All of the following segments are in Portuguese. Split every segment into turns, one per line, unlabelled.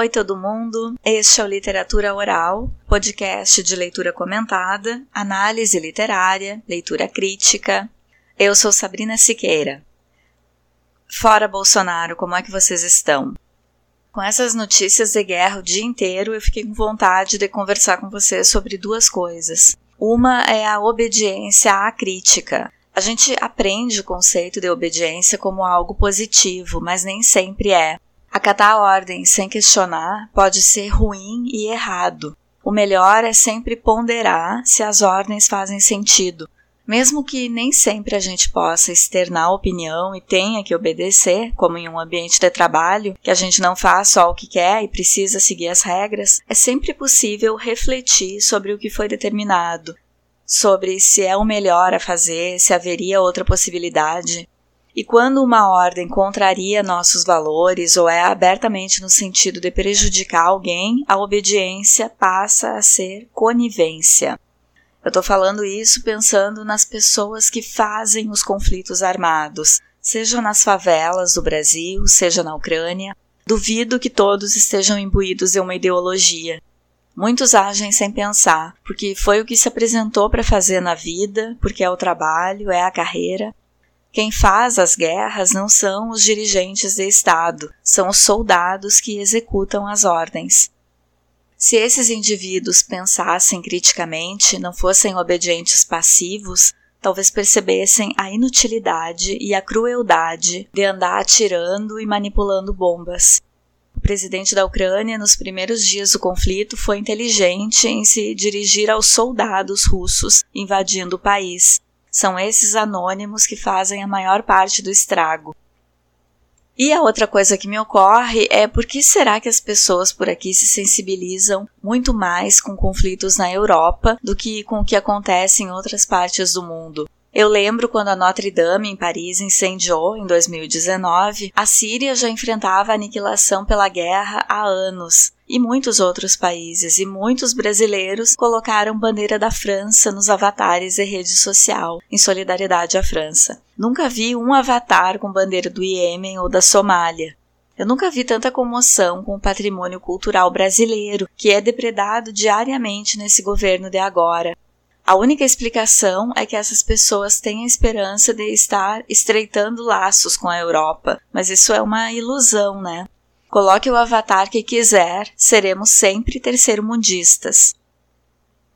Oi, todo mundo! Este é o Literatura Oral, podcast de leitura comentada, análise literária, leitura crítica. Eu sou Sabrina Siqueira. Fora Bolsonaro, como é que vocês estão? Com essas notícias de guerra o dia inteiro, eu fiquei com vontade de conversar com vocês sobre duas coisas. Uma é a obediência à crítica. A gente aprende o conceito de obediência como algo positivo, mas nem sempre é. Acatar ordens sem questionar pode ser ruim e errado. O melhor é sempre ponderar se as ordens fazem sentido. Mesmo que nem sempre a gente possa externar opinião e tenha que obedecer, como em um ambiente de trabalho, que a gente não faz só o que quer e precisa seguir as regras, é sempre possível refletir sobre o que foi determinado, sobre se é o melhor a fazer, se haveria outra possibilidade. E quando uma ordem contraria nossos valores ou é abertamente no sentido de prejudicar alguém, a obediência passa a ser conivência. Eu estou falando isso pensando nas pessoas que fazem os conflitos armados, seja nas favelas do Brasil, seja na Ucrânia. Duvido que todos estejam imbuídos de uma ideologia. Muitos agem sem pensar, porque foi o que se apresentou para fazer na vida, porque é o trabalho, é a carreira, quem faz as guerras não são os dirigentes de Estado, são os soldados que executam as ordens. Se esses indivíduos pensassem criticamente, não fossem obedientes passivos, talvez percebessem a inutilidade e a crueldade de andar atirando e manipulando bombas. O presidente da Ucrânia, nos primeiros dias do conflito, foi inteligente em se dirigir aos soldados russos invadindo o país, são esses anônimos que fazem a maior parte do estrago. E a outra coisa que me ocorre é por que será que as pessoas por aqui se sensibilizam muito mais com conflitos na Europa do que com o que acontece em outras partes do mundo? Eu lembro quando a Notre Dame em Paris incendiou em 2019, a Síria já enfrentava a aniquilação pela guerra há anos e muitos outros países e muitos brasileiros colocaram bandeira da França nos avatares de rede social, em solidariedade à França. Nunca vi um avatar com bandeira do Iêmen ou da Somália. Eu nunca vi tanta comoção com o patrimônio cultural brasileiro, que é depredado diariamente nesse governo de agora. A única explicação é que essas pessoas têm a esperança de estar estreitando laços com a Europa, mas isso é uma ilusão, né? Coloque o avatar que quiser, seremos sempre terceiro-mundistas.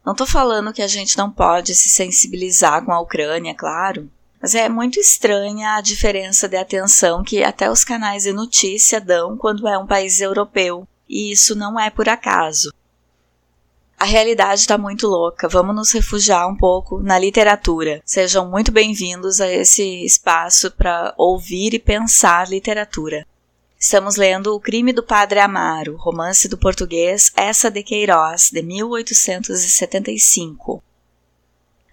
Não estou falando que a gente não pode se sensibilizar com a Ucrânia, claro, mas é muito estranha a diferença de atenção que até os canais de notícia dão quando é um país europeu, e isso não é por acaso. A realidade está muito louca, vamos nos refugiar um pouco na literatura. Sejam muito bem-vindos a esse espaço para ouvir e pensar literatura. Estamos lendo O Crime do Padre Amaro, romance do português Essa de Queiroz, de 1875.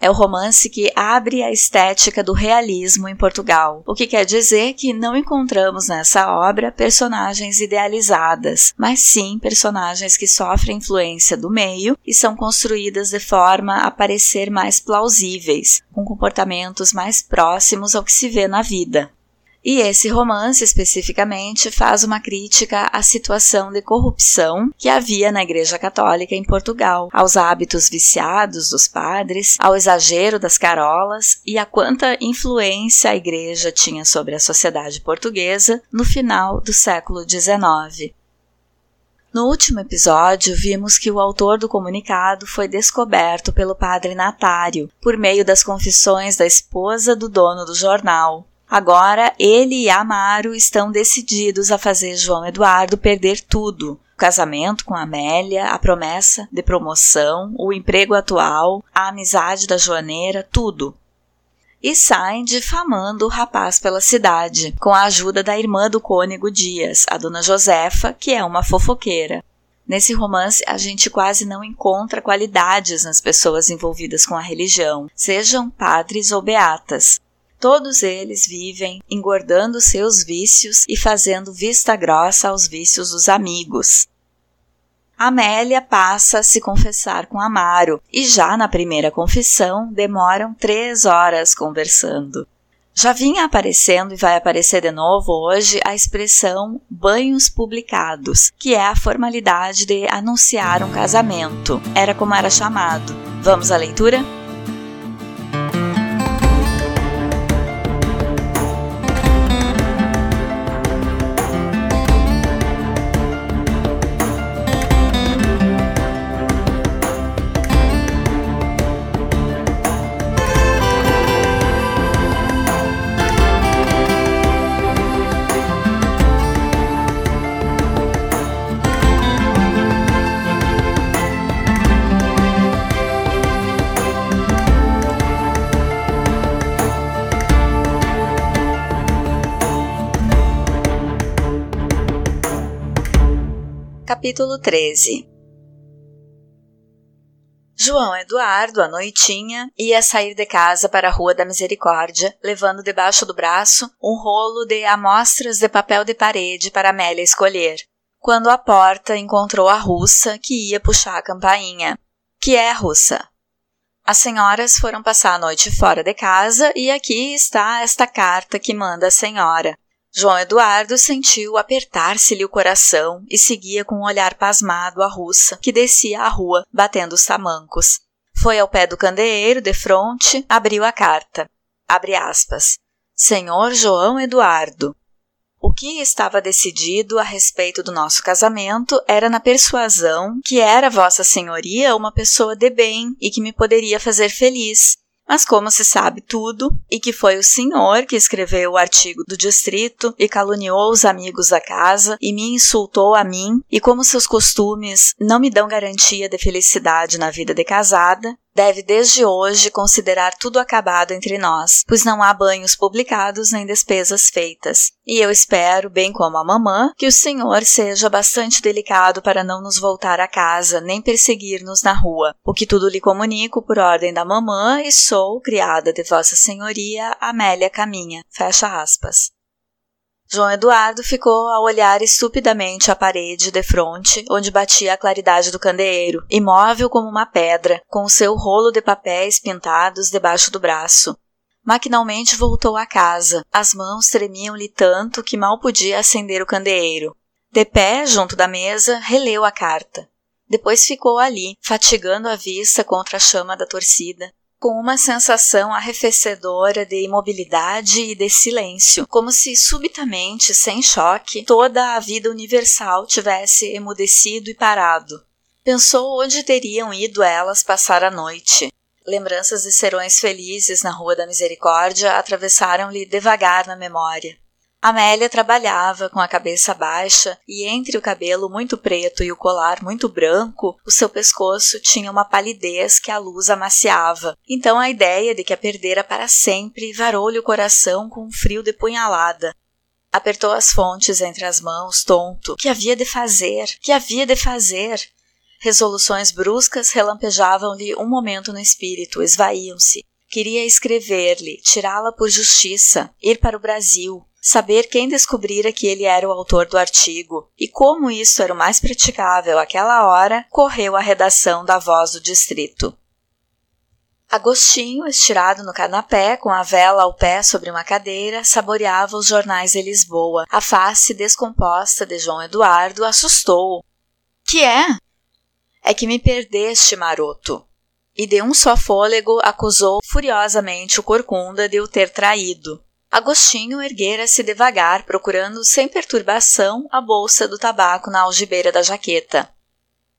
É o romance que abre a estética do realismo em Portugal, o que quer dizer que não encontramos nessa obra personagens idealizadas, mas sim personagens que sofrem influência do meio e são construídas de forma a parecer mais plausíveis, com comportamentos mais próximos ao que se vê na vida. E esse romance, especificamente, faz uma crítica à situação de corrupção que havia na Igreja Católica em Portugal, aos hábitos viciados dos padres, ao exagero das carolas e a quanta influência a Igreja tinha sobre a sociedade portuguesa no final do século XIX. No último episódio, vimos que o autor do comunicado foi descoberto pelo padre Natário por meio das confissões da esposa do dono do jornal, Agora ele e Amaro estão decididos a fazer João Eduardo perder tudo: o casamento com Amélia, a promessa de promoção, o emprego atual, a amizade da joaneira, tudo. E saem difamando o rapaz pela cidade, com a ajuda da irmã do cônego Dias, a dona Josefa, que é uma fofoqueira. Nesse romance, a gente quase não encontra qualidades nas pessoas envolvidas com a religião, sejam padres ou beatas. Todos eles vivem engordando seus vícios e fazendo vista grossa aos vícios dos amigos. Amélia passa a se confessar com Amaro e já na primeira confissão demoram três horas conversando. Já vinha aparecendo e vai aparecer de novo hoje a expressão banhos publicados, que é a formalidade de anunciar um casamento. Era como era chamado. Vamos à leitura? Capítulo 13 João Eduardo, à noitinha, ia sair de casa para a Rua da Misericórdia, levando debaixo do braço um rolo de amostras de papel de parede para Amélia escolher. Quando à porta encontrou a russa, que ia puxar a campainha. Que é, russa? As senhoras foram passar a noite fora de casa e aqui está esta carta que manda a senhora. João Eduardo sentiu apertar-se-lhe o coração e seguia com um olhar pasmado a russa, que descia a rua, batendo os tamancos. Foi ao pé do candeeiro, de fronte, abriu a carta. Abre aspas. Senhor João Eduardo. O que estava decidido a respeito do nosso casamento era na persuasão que era Vossa Senhoria uma pessoa de bem e que me poderia fazer feliz, mas como se sabe tudo, e que foi o senhor que escreveu o artigo do distrito e caluniou os amigos da casa e me insultou a mim, e como seus costumes não me dão garantia de felicidade na vida de casada, deve desde hoje considerar tudo acabado entre nós, pois não há banhos publicados nem despesas feitas. E eu espero, bem como a mamã, que o senhor seja bastante delicado para não nos voltar a casa, nem perseguir-nos na rua. O que tudo lhe comunico por ordem da mamã e sou criada de vossa senhoria, Amélia Caminha. Fecha aspas. João Eduardo ficou a olhar estupidamente a parede de fronte, onde batia a claridade do candeeiro, imóvel como uma pedra, com o seu rolo de papéis pintados debaixo do braço. Maquinalmente voltou à casa. As mãos tremiam-lhe tanto que mal podia acender o candeeiro. De pé, junto da mesa, releu a carta. Depois ficou ali, fatigando a vista contra a chama da torcida, com uma sensação arrefecedora de imobilidade e de silêncio, como se subitamente, sem choque, toda a vida universal tivesse emudecido e parado. Pensou onde teriam ido elas passar a noite. Lembranças de serões felizes na Rua da Misericórdia atravessaram-lhe devagar na memória. Amélia trabalhava com a cabeça baixa e entre o cabelo muito preto e o colar muito branco, o seu pescoço tinha uma palidez que a luz amaciava. Então a ideia de que a perdera para sempre varou-lhe o coração com um frio de punhalada. Apertou as fontes entre as mãos, tonto. Que havia de fazer? Que havia de fazer? Resoluções bruscas relampejavam-lhe um momento no espírito, esvaíam-se. Queria escrever-lhe, tirá-la por justiça, ir para o Brasil, saber quem descobrira que ele era o autor do artigo, e como isso era o mais praticável àquela hora, correu à redação da Voz do Distrito. Agostinho, estirado no canapé, com a vela ao pé sobre uma cadeira, saboreava os jornais de Lisboa. A face descomposta de João Eduardo assustou-o. Que é? É que me perdeste, maroto. E de um só fôlego acusou furiosamente o corcunda de o ter traído. Agostinho erguera-se devagar, procurando sem perturbação a bolsa do tabaco na algibeira da jaqueta.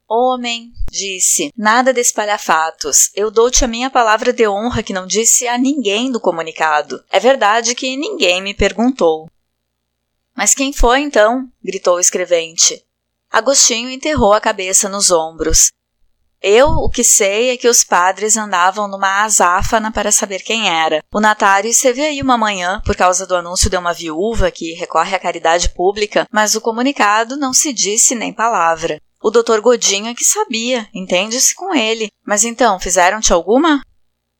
Homem, disse, nada de espalhafatos. Eu dou-te a minha palavra de honra que não disse a ninguém do comunicado. É verdade que ninguém me perguntou. Mas quem foi então? gritou o escrevente. Agostinho enterrou a cabeça nos ombros. Eu o que sei é que os padres andavam numa azáfana para saber quem era. O Natário esteve aí uma manhã por causa do anúncio de uma viúva que recorre à caridade pública, mas o comunicado não se disse nem palavra. O doutor Godinho é que sabia, entende-se com ele. Mas então, fizeram-te alguma?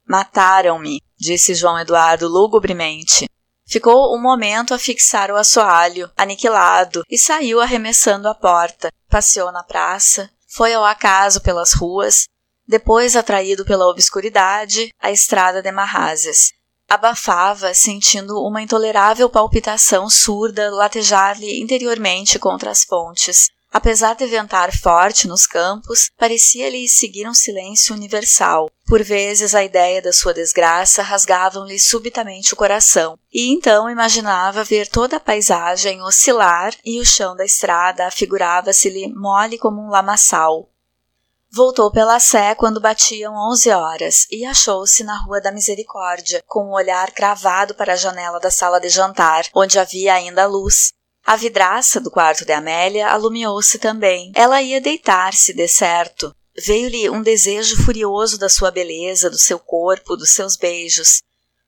Mataram-me, disse João Eduardo lugubremente. Ficou um momento a fixar o assoalho, aniquilado, e saiu arremessando a porta. Passeou na praça, foi ao acaso pelas ruas, depois atraído pela obscuridade, a estrada de Marrazes. abafava, sentindo uma intolerável palpitação surda latejar-lhe interiormente contra as pontes. Apesar de ventar forte nos campos, parecia-lhe seguir um silêncio universal. Por vezes a ideia da sua desgraça rasgava-lhe subitamente o coração, e então imaginava ver toda a paisagem oscilar e o chão da estrada afigurava-se-lhe mole como um lamaçal. Voltou pela Sé quando batiam onze horas e achou-se na Rua da Misericórdia, com o olhar cravado para a janela da sala de jantar, onde havia ainda luz. A vidraça do quarto de Amélia alumiou-se também. Ela ia deitar-se, de certo. Veio-lhe um desejo furioso da sua beleza, do seu corpo, dos seus beijos.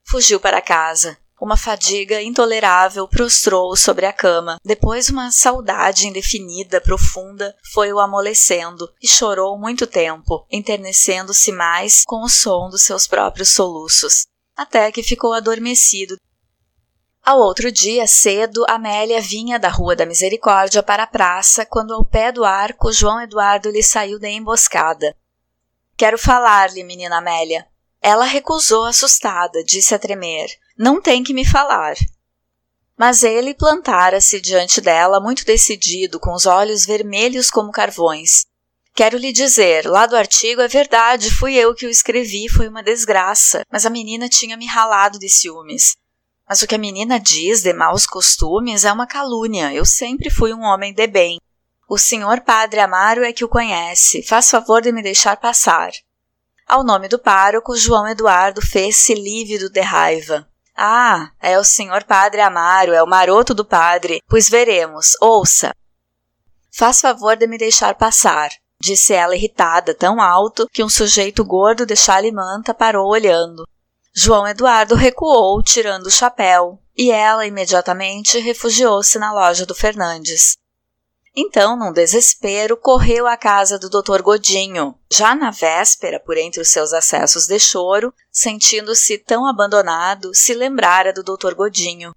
Fugiu para casa. Uma fadiga intolerável prostrou-o sobre a cama. Depois, uma saudade indefinida, profunda, foi-o amolecendo e chorou muito tempo, enternecendo-se mais com o som dos seus próprios soluços, até que ficou adormecido. Ao outro dia, cedo, Amélia vinha da Rua da Misericórdia para a praça quando, ao pé do arco, João Eduardo lhe saiu da emboscada. Quero falar-lhe, menina Amélia. Ela recusou assustada, disse a tremer. Não tem que me falar. Mas ele plantara-se diante dela, muito decidido, com os olhos vermelhos como carvões. Quero lhe dizer, lá do artigo é verdade, fui eu que o escrevi, foi uma desgraça, mas a menina tinha me ralado de ciúmes. Mas o que a menina diz de maus costumes é uma calúnia. Eu sempre fui um homem de bem. O senhor padre Amaro é que o conhece. Faz favor de me deixar passar. Ao nome do pároco, João Eduardo fez-se lívido de raiva. Ah, é o senhor padre Amaro, é o maroto do padre. Pois veremos. Ouça. Faz favor de me deixar passar, disse ela irritada, tão alto que um sujeito gordo de chale manta parou olhando. João Eduardo recuou, tirando o chapéu, e ela imediatamente refugiou-se na loja do Fernandes. Então, num desespero, correu à casa do Dr. Godinho. Já na véspera, por entre os seus acessos de choro, sentindo-se tão abandonado, se lembrara do Dr. Godinho.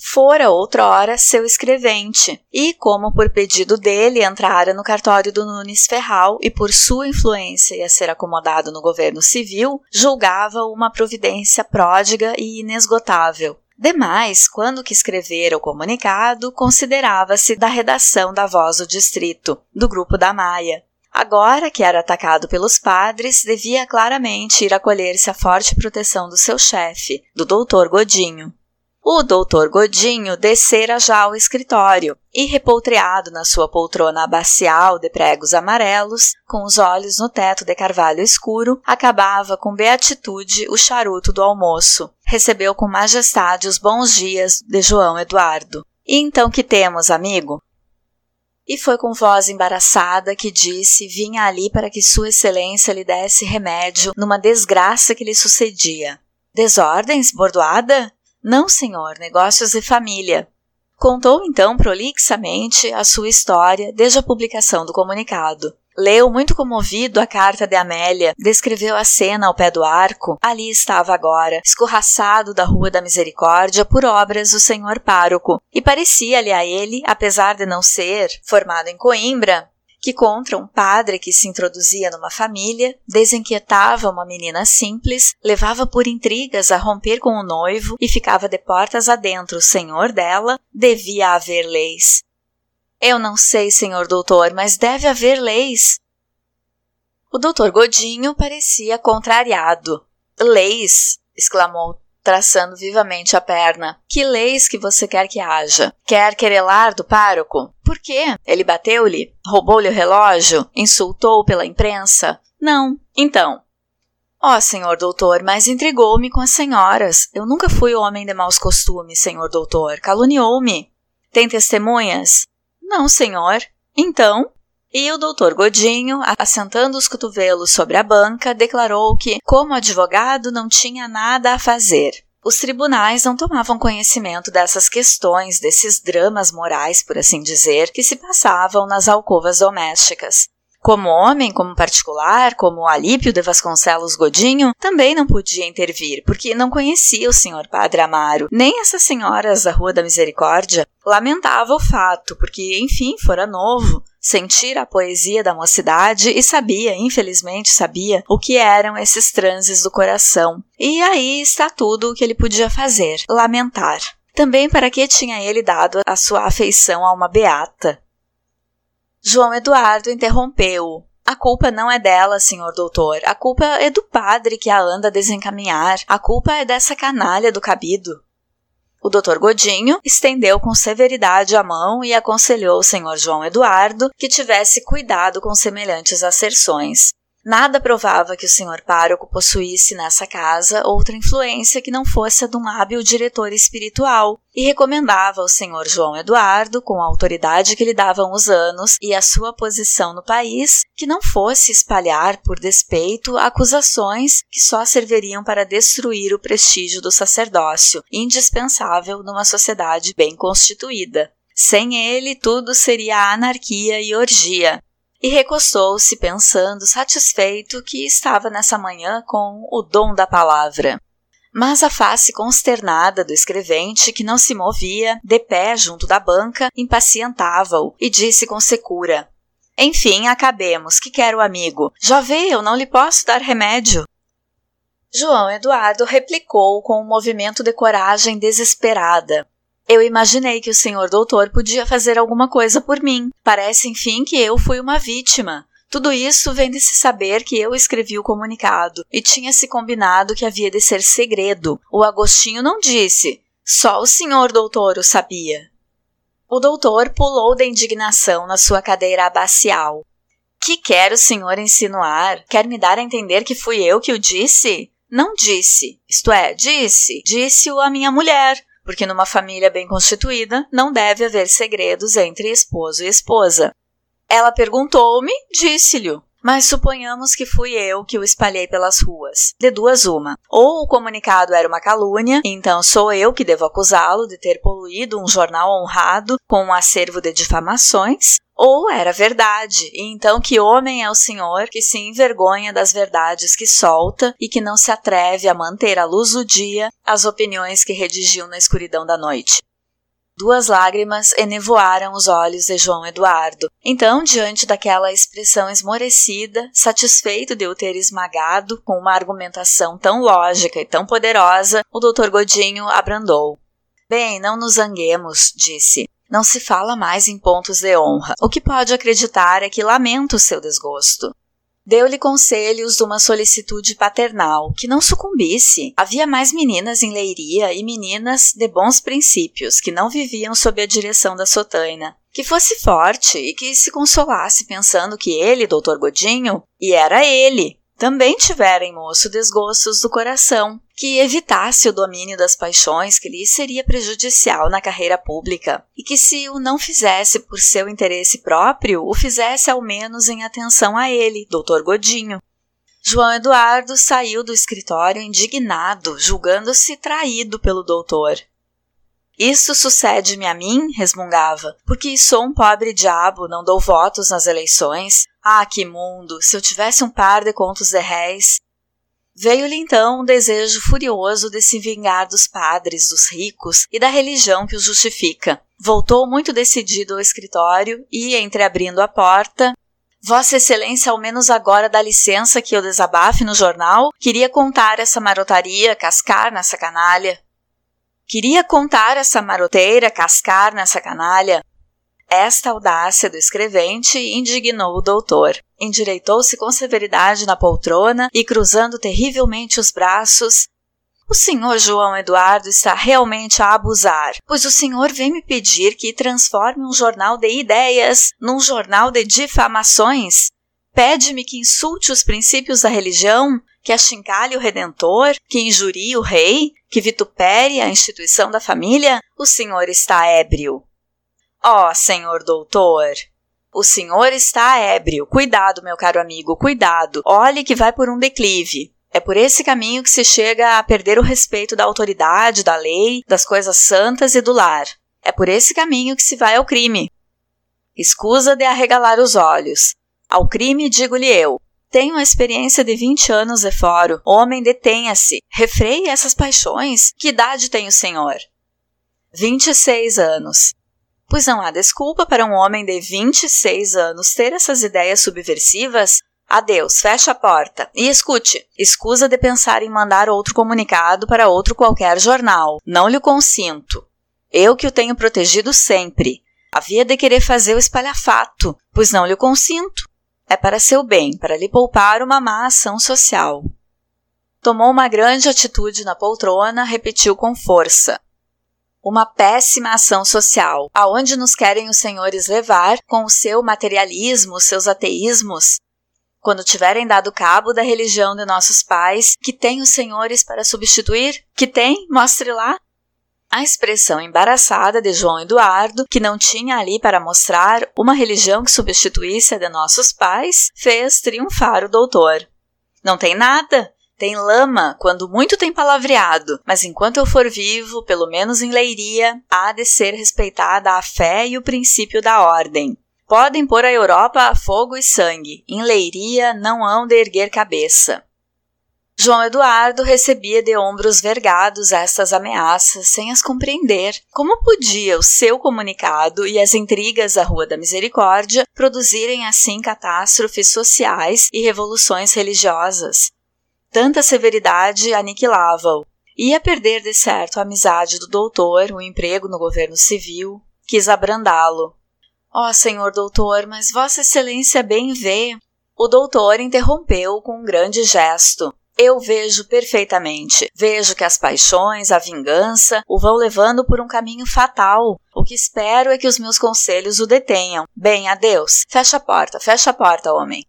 Fora outrora seu escrevente, e, como por pedido dele entrara no cartório do Nunes Ferral e por sua influência ia ser acomodado no governo civil, julgava uma providência pródiga e inesgotável, Demais, quando que escrevera o comunicado, considerava-se da redação da Voz do Distrito, do grupo da Maia. Agora que era atacado pelos padres, devia claramente ir acolher-se à forte proteção do seu chefe, do doutor Godinho. O doutor Godinho descera já ao escritório e, repoltreado na sua poltrona abacial de pregos amarelos, com os olhos no teto de carvalho escuro, acabava com beatitude o charuto do almoço. Recebeu com majestade os bons dias de João Eduardo. E então que temos, amigo? E foi com voz embaraçada que disse vinha ali para que Sua Excelência lhe desse remédio numa desgraça que lhe sucedia. Desordens, bordoada? Não, senhor, negócios de família. Contou então prolixamente a sua história desde a publicação do comunicado. Leu muito comovido a carta de Amélia, descreveu a cena ao pé do arco. Ali estava agora, escorraçado da Rua da Misericórdia por obras do senhor pároco, e parecia-lhe a ele, apesar de não ser formado em Coimbra, que contra um padre que se introduzia numa família, desinquietava uma menina simples, levava por intrigas a romper com o noivo e ficava de portas adentro o senhor dela, devia haver leis. Eu não sei, senhor doutor, mas deve haver leis. O doutor Godinho parecia contrariado. Leis? exclamou traçando vivamente a perna. Que leis que você quer que haja? Quer querelar do pároco? Por quê? Ele bateu-lhe? Roubou-lhe o relógio? Insultou pela imprensa? Não. Então, Ó, oh, senhor doutor, mas intrigou-me com as senhoras. Eu nunca fui homem de maus costumes, senhor doutor. Caluniou-me. Tem testemunhas? Não, senhor. Então? E o doutor Godinho, assentando os cotovelos sobre a banca, declarou que, como advogado, não tinha nada a fazer. Os tribunais não tomavam conhecimento dessas questões, desses dramas morais, por assim dizer, que se passavam nas alcovas domésticas. Como homem, como particular, como Alípio de Vasconcelos Godinho, também não podia intervir, porque não conhecia o senhor Padre Amaro, nem essas senhoras da Rua da Misericórdia. Lamentava o fato, porque, enfim, fora novo, sentira a poesia da mocidade e sabia, infelizmente sabia, o que eram esses transes do coração. E aí está tudo o que ele podia fazer: lamentar. Também para que tinha ele dado a sua afeição a uma beata. João Eduardo interrompeu-o. A culpa não é dela, senhor doutor. A culpa é do padre que a anda a desencaminhar. A culpa é dessa canalha do cabido. O doutor Godinho estendeu com severidade a mão e aconselhou o senhor João Eduardo que tivesse cuidado com semelhantes asserções. Nada provava que o senhor pároco possuísse nessa casa outra influência que não fosse a de um hábil diretor espiritual, e recomendava ao senhor João Eduardo, com a autoridade que lhe davam os anos e a sua posição no país, que não fosse espalhar por despeito acusações que só serviriam para destruir o prestígio do sacerdócio, indispensável numa sociedade bem constituída. Sem ele, tudo seria anarquia e orgia, e recostou-se pensando satisfeito que estava nessa manhã com o dom da palavra. Mas a face consternada do escrevente, que não se movia, de pé junto da banca, impacientava-o e disse com secura: Enfim, acabemos, que quer o amigo. Já vê, eu não lhe posso dar remédio. João Eduardo replicou com um movimento de coragem desesperada. Eu imaginei que o senhor doutor podia fazer alguma coisa por mim. Parece, enfim, que eu fui uma vítima. Tudo isso vem de se saber que eu escrevi o comunicado e tinha se combinado que havia de ser segredo. O Agostinho não disse. Só o senhor doutor o sabia. O doutor pulou da indignação na sua cadeira abacial. Que quer o senhor insinuar? Quer me dar a entender que fui eu que o disse? Não disse. Isto é, disse. Disse-o a minha mulher porque numa família bem constituída não deve haver segredos entre esposo e esposa. Ela perguntou-me, disse-lhe. Mas suponhamos que fui eu que o espalhei pelas ruas. De duas uma. Ou o comunicado era uma calúnia, então sou eu que devo acusá-lo de ter poluído um jornal honrado com um acervo de difamações, ou era verdade, e então que homem é o Senhor que se envergonha das verdades que solta e que não se atreve a manter à luz do dia as opiniões que redigiu na escuridão da noite. Duas lágrimas enevoaram os olhos de João Eduardo. Então, diante daquela expressão esmorecida, satisfeito de o ter esmagado com uma argumentação tão lógica e tão poderosa, o doutor Godinho abrandou. Bem, não nos zanguemos, disse. Não se fala mais em pontos de honra. O que pode acreditar é que lamento o seu desgosto. Deu-lhe conselhos de uma solicitude paternal, que não sucumbisse. Havia mais meninas em Leiria e meninas de bons princípios, que não viviam sob a direção da sotaina. Que fosse forte e que se consolasse pensando que ele, doutor Godinho, e era ele, também tivera em moço desgostos do coração, que evitasse o domínio das paixões que lhe seria prejudicial na carreira pública, e que se o não fizesse por seu interesse próprio, o fizesse ao menos em atenção a ele, doutor Godinho. João Eduardo saiu do escritório indignado, julgando-se traído pelo doutor. Isso sucede-me a mim, resmungava, porque sou um pobre diabo, não dou votos nas eleições. Ah, que mundo! Se eu tivesse um par de contos de réis. Veio-lhe então um desejo furioso de se vingar dos padres, dos ricos e da religião que os justifica. Voltou muito decidido ao escritório e, entreabrindo a porta, Vossa Excelência, ao menos agora dá licença que eu desabafe no jornal? Queria contar essa marotaria, cascar nessa canalha. Queria contar essa maroteira, cascar nessa canalha. Esta audácia do escrevente indignou o doutor. Endireitou-se com severidade na poltrona e, cruzando terrivelmente os braços, o senhor João Eduardo está realmente a abusar, pois o senhor vem me pedir que transforme um jornal de ideias num jornal de difamações? Pede-me que insulte os princípios da religião, que achincalhe o Redentor, que injurie o rei, que vitupere a instituição da família? O senhor está ébrio. Ó, oh, senhor doutor, o senhor está ébrio. Cuidado, meu caro amigo, cuidado. Olhe que vai por um declive. É por esse caminho que se chega a perder o respeito da autoridade, da lei, das coisas santas e do lar. É por esse caminho que se vai ao crime. Escusa de arregalar os olhos. Ao crime, digo-lhe eu. Tenho experiência de 20 anos de foro. Homem, detenha-se. Refreie essas paixões. Que idade tem o senhor? 26 anos. Pois não há desculpa para um homem de 26 anos ter essas ideias subversivas. Adeus, fecha a porta. E escute, escusa de pensar em mandar outro comunicado para outro qualquer jornal. Não lhe consinto. Eu que o tenho protegido sempre. Havia de querer fazer o espalhafato, pois não lhe consinto. É para seu bem, para lhe poupar uma má ação social. Tomou uma grande atitude na poltrona, repetiu com força. Uma péssima ação social, aonde nos querem os senhores levar com o seu materialismo, seus ateísmos? Quando tiverem dado cabo da religião de nossos pais, que tem os senhores para substituir? Que tem? Mostre lá. A expressão embaraçada de João Eduardo, que não tinha ali para mostrar uma religião que substituísse a de nossos pais, fez triunfar o doutor. Não tem nada, tem lama, quando muito tem palavreado, mas enquanto eu for vivo, pelo menos em Leiria, há de ser respeitada a fé e o princípio da ordem. Podem pôr a Europa a fogo e sangue, em Leiria não hão de erguer cabeça. João Eduardo recebia de ombros vergados estas ameaças sem as compreender. Como podia o seu comunicado e as intrigas da Rua da Misericórdia produzirem assim catástrofes sociais e revoluções religiosas? Tanta severidade aniquilava-o. Ia perder de certo a amizade do doutor, o emprego no governo civil, quis abrandá-lo. Ó oh, senhor doutor, mas Vossa Excelência bem vê. O doutor interrompeu com um grande gesto. Eu vejo perfeitamente. Vejo que as paixões, a vingança, o vão levando por um caminho fatal. O que espero é que os meus conselhos o detenham. Bem, adeus. Fecha a porta, fecha a porta, homem.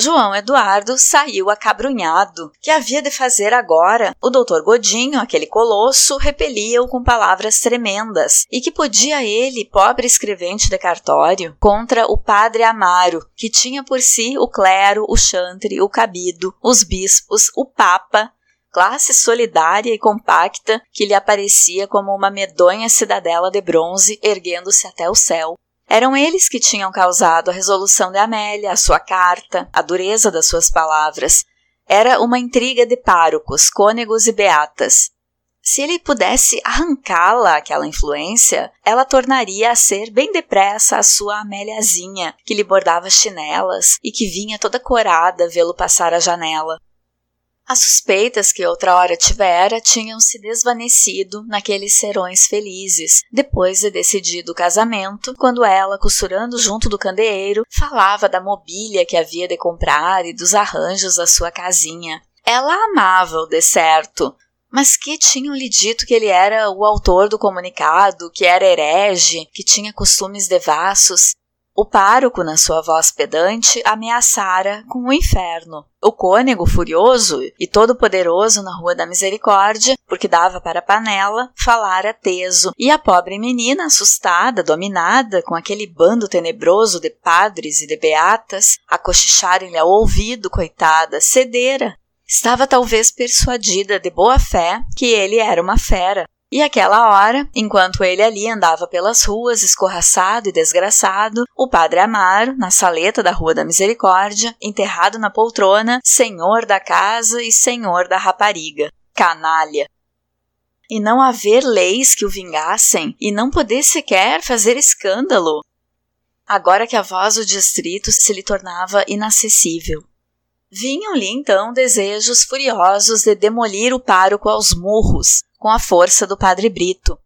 João Eduardo saiu acabrunhado. Que havia de fazer agora? O doutor Godinho, aquele colosso, repelia-o com palavras tremendas. E que podia ele, pobre escrevente de cartório, contra o padre Amaro, que tinha por si o clero, o chantre, o cabido, os bispos, o papa, classe solidária e compacta que lhe aparecia como uma medonha cidadela de bronze erguendo-se até o céu. Eram eles que tinham causado a resolução de Amélia, a sua carta, a dureza das suas palavras. Era uma intriga de párocos, cônegos e beatas. Se ele pudesse arrancá-la aquela influência, ela tornaria a ser bem depressa a sua Améliazinha, que lhe bordava chinelas e que vinha toda corada vê-lo passar a janela. As suspeitas que outra hora tivera tinham se desvanecido naqueles serões felizes, depois de decidido o casamento, quando ela, costurando junto do candeeiro, falava da mobília que havia de comprar e dos arranjos da sua casinha. Ela amava-o de certo, mas que tinham-lhe dito que ele era o autor do comunicado, que era herege, que tinha costumes devassos, o pároco, na sua voz pedante, ameaçara com o inferno. O cônego, furioso e todo-poderoso na Rua da Misericórdia, porque dava para a panela, falara teso, e a pobre menina, assustada, dominada, com aquele bando tenebroso de padres e de beatas, a cochicharem-lhe ao ouvido, coitada, cedera. Estava talvez persuadida de boa fé que ele era uma fera, e aquela hora, enquanto ele ali andava pelas ruas, escorraçado e desgraçado, o padre Amaro, na saleta da Rua da Misericórdia, enterrado na poltrona, senhor da casa e senhor da rapariga. Canalha! E não haver leis que o vingassem, e não poder sequer fazer escândalo. Agora que a voz do distrito se lhe tornava inacessível. Vinham-lhe então desejos furiosos de demolir o pároco aos murros, com a força do padre Brito.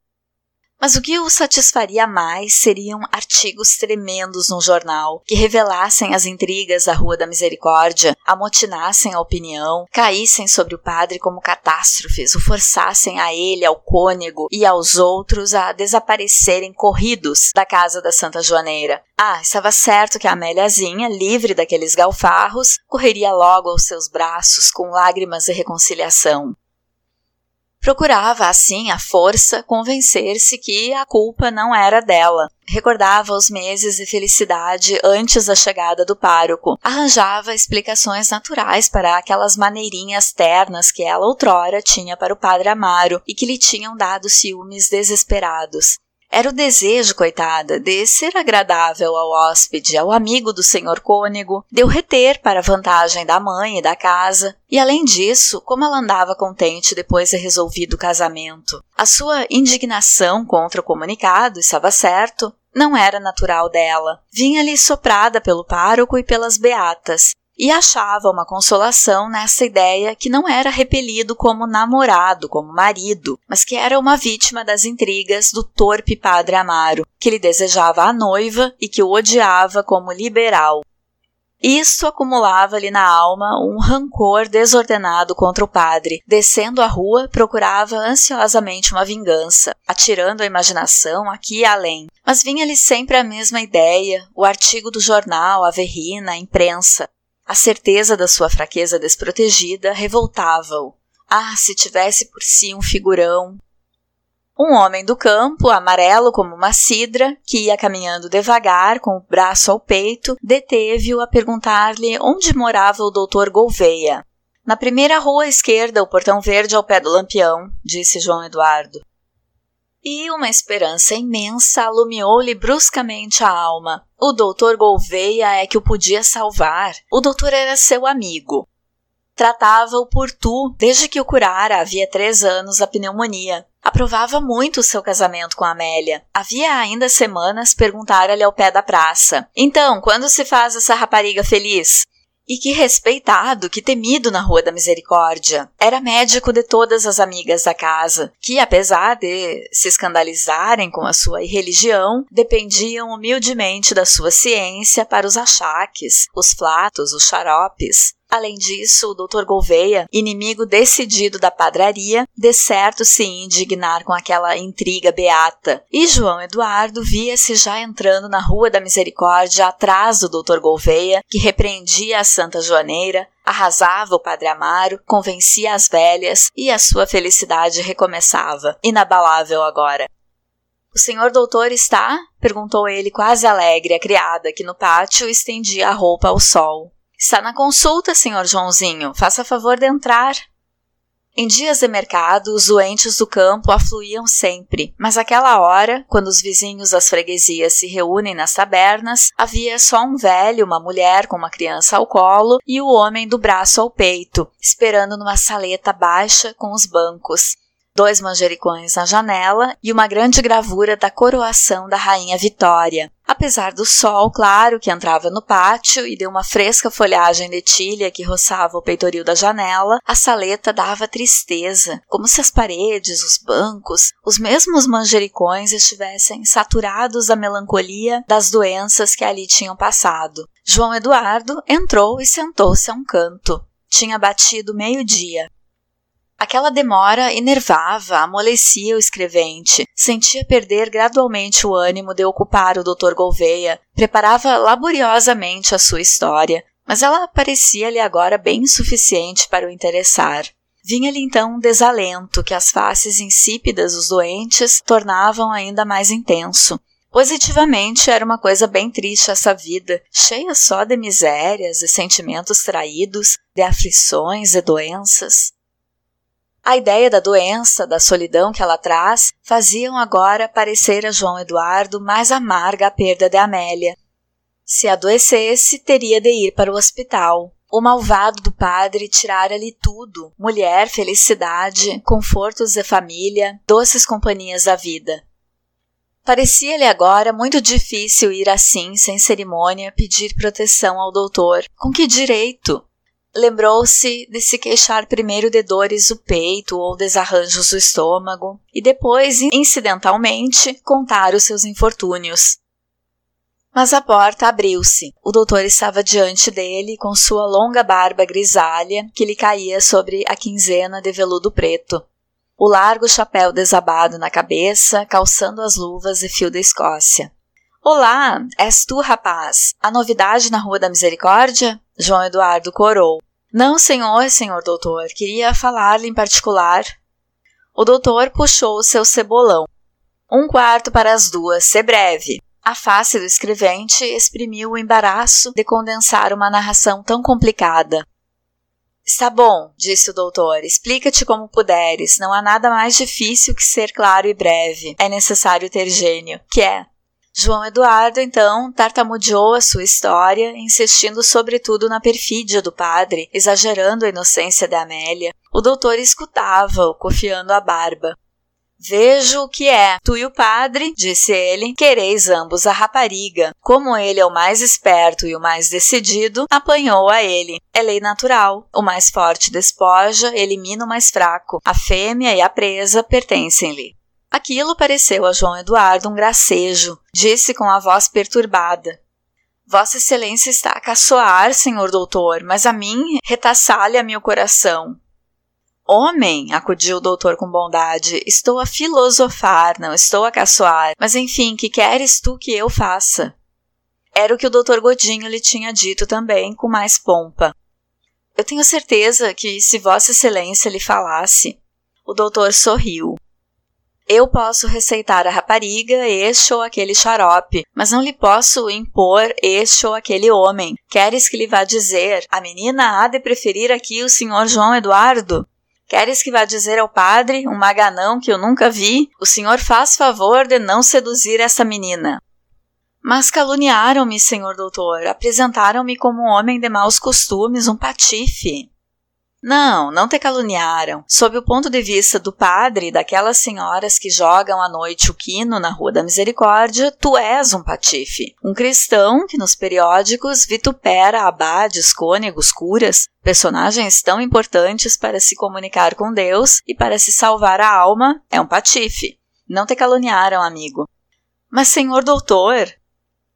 Mas o que o satisfaria mais seriam artigos tremendos no jornal, que revelassem as intrigas da Rua da Misericórdia, amotinassem a opinião, caíssem sobre o padre como catástrofes, o forçassem a ele, ao cônego e aos outros a desaparecerem corridos da casa da Santa Joaneira. Ah, estava certo que a Améliazinha, livre daqueles galfarros, correria logo aos seus braços com lágrimas de reconciliação. Procurava, assim, à força, convencer-se que a culpa não era dela. Recordava os meses de felicidade antes da chegada do pároco. Arranjava explicações naturais para aquelas maneirinhas ternas que ela outrora tinha para o padre Amaro e que lhe tinham dado ciúmes desesperados. Era o desejo, coitada, de ser agradável ao hóspede, ao amigo do senhor cônego, de o reter para vantagem da mãe e da casa. E além disso, como ela andava contente depois de resolvido o casamento, a sua indignação contra o comunicado estava certo, não era natural dela. Vinha-lhe soprada pelo pároco e pelas beatas, e achava uma consolação nessa ideia que não era repelido como namorado, como marido, mas que era uma vítima das intrigas do torpe padre Amaro, que lhe desejava a noiva e que o odiava como liberal. Isto acumulava-lhe na alma um rancor desordenado contra o padre. Descendo a rua, procurava ansiosamente uma vingança, atirando a imaginação aqui e além. Mas vinha-lhe sempre a mesma ideia, o artigo do jornal, a verrina, a imprensa. A certeza da sua fraqueza desprotegida revoltava-o. Ah, se tivesse por si um figurão. Um homem do campo, amarelo como uma cidra, que ia caminhando devagar, com o braço ao peito, deteve-o a perguntar-lhe onde morava o doutor Gouveia. Na primeira rua à esquerda, o portão verde ao pé do lampião, disse João Eduardo. E uma esperança imensa alumiou-lhe bruscamente a alma. O doutor Gouveia é que o podia salvar. O doutor era seu amigo. Tratava-o por tu, desde que o curara havia três anos a pneumonia. Aprovava muito o seu casamento com Amélia. Havia ainda semanas perguntara-lhe ao pé da praça: Então, quando se faz essa rapariga feliz? E que respeitado, que temido na Rua da Misericórdia. Era médico de todas as amigas da casa, que, apesar de se escandalizarem com a sua irreligião, dependiam humildemente da sua ciência para os achaques, os flatos, os xaropes. Além disso, o Dr. Gouveia, inimigo decidido da padraria, de certo se indignar com aquela intriga beata. E João Eduardo via-se já entrando na Rua da Misericórdia atrás do Dr. Gouveia, que repreendia a Santa Joaneira, arrasava o Padre Amaro, convencia as velhas e a sua felicidade recomeçava, inabalável agora. O senhor doutor está? perguntou ele quase alegre à criada, que no pátio estendia a roupa ao sol. Está na consulta, senhor Joãozinho. Faça favor de entrar. Em dias de mercado, os doentes do campo afluíam sempre, mas aquela hora, quando os vizinhos das freguesias se reúnem nas tabernas, havia só um velho, uma mulher com uma criança ao colo e o homem do braço ao peito, esperando numa saleta baixa com os bancos dois manjericões na janela e uma grande gravura da coroação da Rainha Vitória. Apesar do sol claro que entrava no pátio e de uma fresca folhagem de tilha que roçava o peitoril da janela, a saleta dava tristeza, como se as paredes, os bancos, os mesmos manjericões estivessem saturados da melancolia das doenças que ali tinham passado. João Eduardo entrou e sentou-se a um canto. Tinha batido meio-dia. Aquela demora enervava, amolecia o escrevente, sentia perder gradualmente o ânimo de ocupar o Dr. Gouveia, preparava laboriosamente a sua história, mas ela parecia-lhe agora bem suficiente para o interessar. Vinha-lhe então um desalento que as faces insípidas dos doentes tornavam ainda mais intenso. Positivamente era uma coisa bem triste essa vida, cheia só de misérias e sentimentos traídos, de aflições e doenças. A ideia da doença, da solidão que ela traz, faziam agora parecer a João Eduardo mais amarga a perda de Amélia. Se adoecesse, teria de ir para o hospital. O malvado do padre tirara-lhe tudo: mulher, felicidade, confortos de família, doces companhias da vida. Parecia-lhe agora muito difícil ir assim, sem cerimônia, pedir proteção ao doutor. Com que direito? Lembrou-se de se queixar primeiro de dores do peito ou desarranjos do estômago e depois, incidentalmente, contar os seus infortúnios. Mas a porta abriu-se. O doutor estava diante dele com sua longa barba grisalha que lhe caía sobre a quinzena de veludo preto. O largo chapéu desabado na cabeça, calçando as luvas de fio da Escócia. Olá, és tu, rapaz? A novidade na Rua da Misericórdia? João Eduardo corou. Não, senhor, senhor doutor, queria falar-lhe em particular. O doutor puxou o seu cebolão. Um quarto para as duas, se breve. A face do escrevente exprimiu o embaraço de condensar uma narração tão complicada. Está bom, disse o doutor. Explica-te como puderes. Não há nada mais difícil que ser claro e breve. É necessário ter gênio. Que é? João Eduardo, então, tartamudeou a sua história, insistindo sobretudo na perfídia do padre, exagerando a inocência da Amélia. O doutor escutava-o, cofiando a barba. Vejo o que é. Tu e o padre, disse ele, quereis ambos a rapariga. Como ele é o mais esperto e o mais decidido, apanhou a ele. É lei natural. O mais forte despoja, elimina o mais fraco. A fêmea e a presa pertencem-lhe. Aquilo pareceu a João Eduardo um gracejo. Disse com a voz perturbada: Vossa Excelência está a caçoar, senhor doutor, mas a mim retaçalha-me o coração. Homem, acudiu o doutor com bondade, estou a filosofar, não estou a caçoar, mas enfim, que queres tu que eu faça? Era o que o doutor Godinho lhe tinha dito também, com mais pompa. Eu tenho certeza que, se Vossa Excelência lhe falasse. O doutor sorriu. Eu posso receitar a rapariga este ou aquele xarope, mas não lhe posso impor este ou aquele homem. Queres que lhe vá dizer: a menina há de preferir aqui o senhor João Eduardo? Queres que vá dizer ao padre, um maganão que eu nunca vi, o senhor faz favor de não seduzir essa menina? Mas caluniaram-me, senhor doutor, apresentaram-me como um homem de maus costumes, um patife. Não, não te caluniaram. Sob o ponto de vista do padre daquelas senhoras que jogam à noite o quino na Rua da Misericórdia, tu és um patife. Um cristão que nos periódicos vitupera abades, cônegos, curas, personagens tão importantes para se comunicar com Deus e para se salvar a alma, é um patife. Não te caluniaram, amigo. Mas, senhor doutor,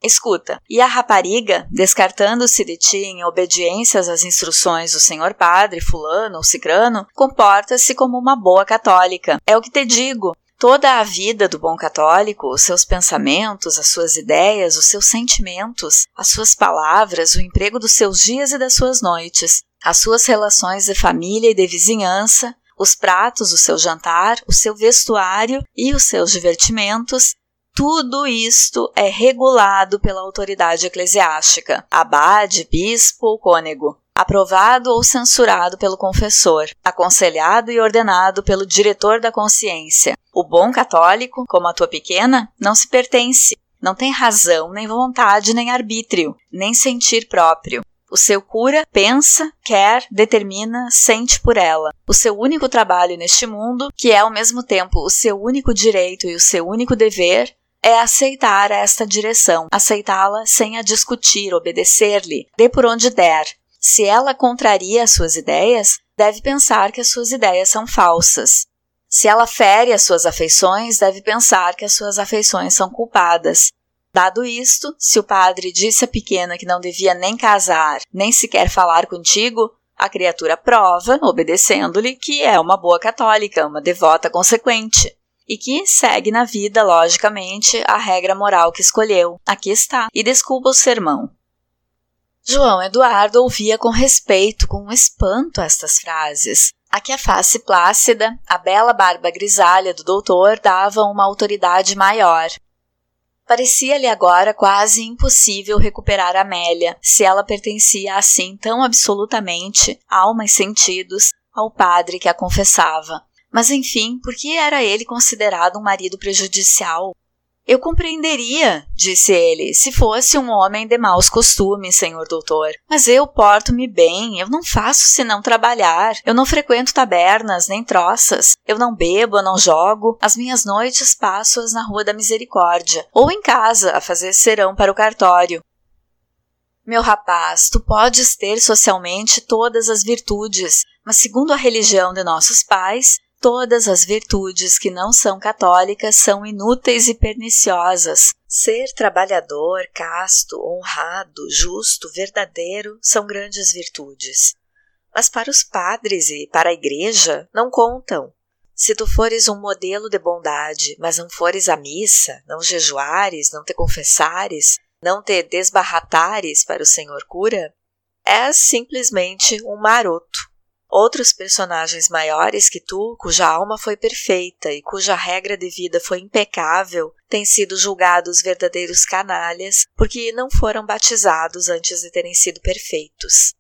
Escuta, e a rapariga, descartando-se de ti em obediências às instruções do senhor padre, fulano ou cicrano, comporta-se como uma boa católica. É o que te digo. Toda a vida do bom católico, os seus pensamentos, as suas ideias, os seus sentimentos, as suas palavras, o emprego dos seus dias e das suas noites, as suas relações de família e de vizinhança, os pratos, o seu jantar, o seu vestuário e os seus divertimentos, tudo isto é regulado pela autoridade eclesiástica, abade, bispo ou cônego, aprovado ou censurado pelo confessor, aconselhado e ordenado pelo diretor da consciência. O bom católico, como a tua pequena, não se pertence, não tem razão, nem vontade, nem arbítrio, nem sentir próprio. O seu cura pensa, quer, determina, sente por ela. O seu único trabalho neste mundo, que é ao mesmo tempo o seu único direito e o seu único dever, é aceitar esta direção, aceitá-la sem a discutir, obedecer-lhe, dê por onde der. Se ela contraria as suas ideias, deve pensar que as suas ideias são falsas. Se ela fere as suas afeições, deve pensar que as suas afeições são culpadas. Dado isto, se o padre disse à pequena que não devia nem casar, nem sequer falar contigo, a criatura prova, obedecendo-lhe, que é uma boa católica, uma devota consequente e que segue na vida, logicamente, a regra moral que escolheu. Aqui está. E desculpa o sermão. João Eduardo ouvia com respeito, com espanto estas frases. A que a face plácida, a bela barba grisalha do doutor davam uma autoridade maior. Parecia-lhe agora quase impossível recuperar Amélia, se ela pertencia assim tão absolutamente, alma e sentidos, ao padre que a confessava. Mas enfim, por que era ele considerado um marido prejudicial? Eu compreenderia, disse ele, se fosse um homem de maus costumes, senhor doutor. Mas eu porto-me bem, eu não faço senão trabalhar. Eu não frequento tabernas nem troças. Eu não bebo, eu não jogo. As minhas noites passo-as na Rua da Misericórdia, ou em casa, a fazer serão para o cartório. Meu rapaz, tu podes ter socialmente todas as virtudes, mas segundo a religião de nossos pais, Todas as virtudes que não são católicas são inúteis e perniciosas. Ser trabalhador, casto, honrado, justo, verdadeiro são grandes virtudes. Mas para os padres e para a igreja não contam. Se tu fores um modelo de bondade, mas não fores à missa, não jejuares, não te confessares, não te desbarratares para o Senhor cura, és simplesmente um maroto. Outros personagens maiores que tu, cuja alma foi perfeita e cuja regra de vida foi impecável, têm sido julgados verdadeiros canalhas porque não foram batizados antes de terem sido perfeitos.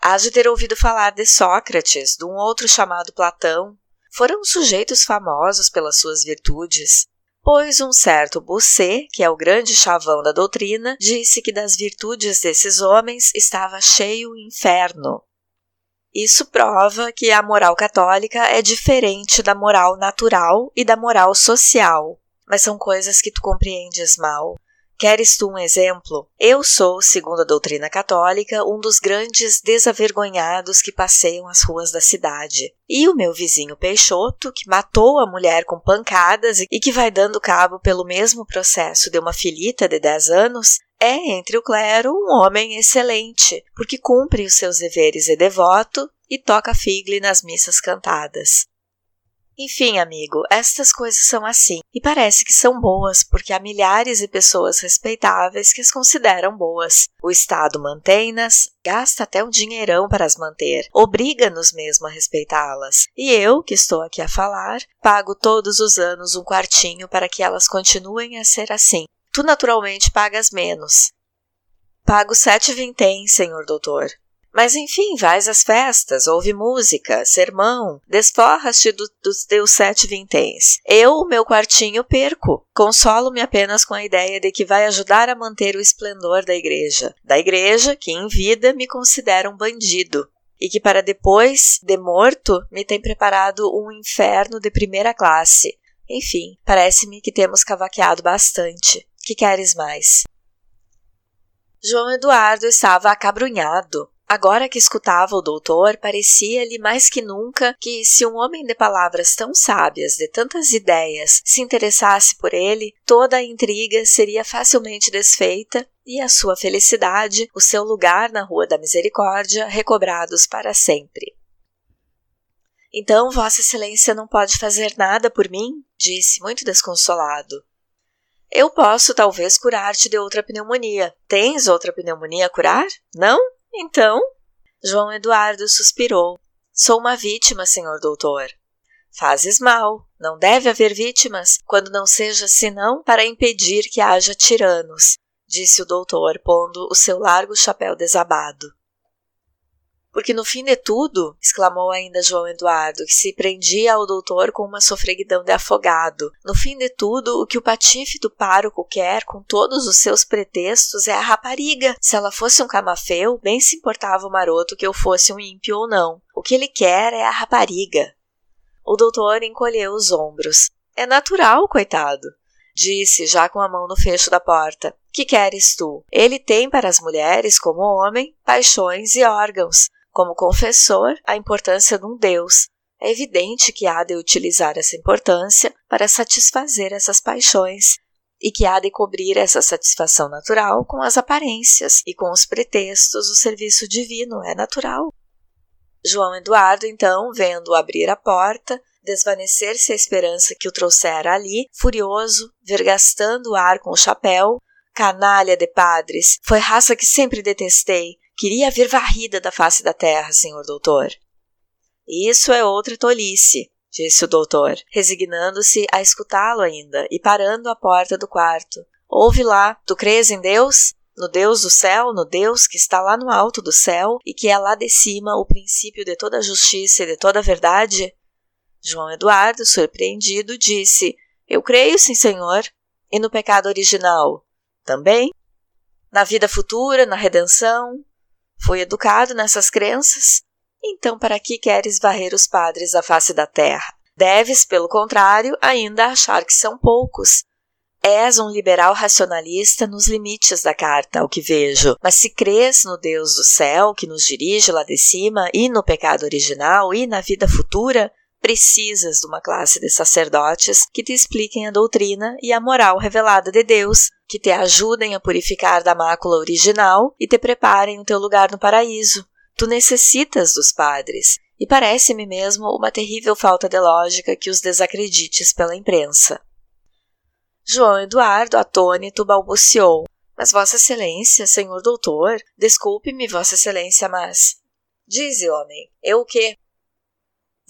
Hás de ter ouvido falar de Sócrates, de um outro chamado Platão. Foram sujeitos famosos pelas suas virtudes. Pois um certo Bossuet, que é o grande chavão da doutrina, disse que das virtudes desses homens estava cheio o inferno. Isso prova que a moral católica é diferente da moral natural e da moral social, mas são coisas que tu compreendes mal. Queres tu um exemplo? Eu sou, segundo a doutrina católica, um dos grandes desavergonhados que passeiam as ruas da cidade. E o meu vizinho Peixoto, que matou a mulher com pancadas e que vai dando cabo pelo mesmo processo de uma filita de 10 anos, é, entre o clero, um homem excelente, porque cumpre os seus deveres de devoto e toca figle nas missas cantadas. Enfim, amigo, estas coisas são assim, e parece que são boas porque há milhares de pessoas respeitáveis que as consideram boas. O Estado mantém-nas, gasta até um dinheirão para as manter, obriga-nos mesmo a respeitá-las. E eu, que estou aqui a falar, pago todos os anos um quartinho para que elas continuem a ser assim. Tu naturalmente pagas menos. Pago sete vinténs, senhor doutor. Mas enfim, vais às festas, ouve música, sermão, desforras-te do, dos teus sete vinténs. Eu, o meu quartinho, perco. Consolo-me apenas com a ideia de que vai ajudar a manter o esplendor da igreja. Da igreja que, em vida, me considera um bandido. E que para depois, de morto, me tem preparado um inferno de primeira classe. Enfim, parece-me que temos cavaqueado bastante. Que queres mais? João Eduardo estava acabrunhado. Agora que escutava o doutor, parecia-lhe mais que nunca que, se um homem de palavras tão sábias, de tantas ideias, se interessasse por ele, toda a intriga seria facilmente desfeita e a sua felicidade, o seu lugar na Rua da Misericórdia, recobrados para sempre. Então, Vossa Excelência não pode fazer nada por mim? disse, muito desconsolado. Eu posso talvez curar-te de outra pneumonia. Tens outra pneumonia a curar? Não? Então, João Eduardo suspirou. Sou uma vítima, senhor doutor. Fazes mal. Não deve haver vítimas, quando não seja senão para impedir que haja tiranos, disse o doutor, pondo o seu largo chapéu desabado. Porque no fim de tudo, exclamou ainda João Eduardo, que se prendia ao doutor com uma sofreguidão de afogado. No fim de tudo, o que o patife do pároco quer, com todos os seus pretextos, é a rapariga. Se ela fosse um camafeu, bem se importava o maroto que eu fosse um ímpio ou não. O que ele quer é a rapariga. O doutor encolheu os ombros. É natural, coitado. Disse, já com a mão no fecho da porta. Que queres tu? Ele tem para as mulheres, como homem, paixões e órgãos como confessor a importância de um Deus. É evidente que há de utilizar essa importância para satisfazer essas paixões e que há de cobrir essa satisfação natural com as aparências e com os pretextos do serviço divino, é natural. João Eduardo, então, vendo abrir a porta, desvanecer-se a esperança que o trouxera ali, furioso, vergastando o ar com o chapéu, canalha de padres, foi raça que sempre detestei, Queria ver varrida da face da terra, senhor doutor. Isso é outra tolice, disse o doutor, resignando-se a escutá-lo ainda e parando à porta do quarto. Ouve lá, tu crês em Deus? No Deus do céu, no Deus que está lá no alto do céu e que é lá de cima o princípio de toda justiça e de toda verdade? João Eduardo, surpreendido, disse: Eu creio, sim, senhor. E no pecado original? Também? Na vida futura, na redenção? Foi educado nessas crenças? Então, para que queres varrer os padres da face da terra? Deves, pelo contrário, ainda achar que são poucos. És um liberal racionalista nos limites da carta, ao que vejo. Mas se crês no Deus do céu, que nos dirige lá de cima, e no pecado original, e na vida futura, precisas de uma classe de sacerdotes que te expliquem a doutrina e a moral revelada de Deus, que te ajudem a purificar da mácula original e te preparem o teu lugar no paraíso. Tu necessitas dos padres, e parece-me mesmo uma terrível falta de lógica que os desacredites pela imprensa. João Eduardo, atônito, balbuciou. Mas Vossa Excelência, senhor doutor, desculpe-me, Vossa Excelência, mas. Dize, homem, eu o quê?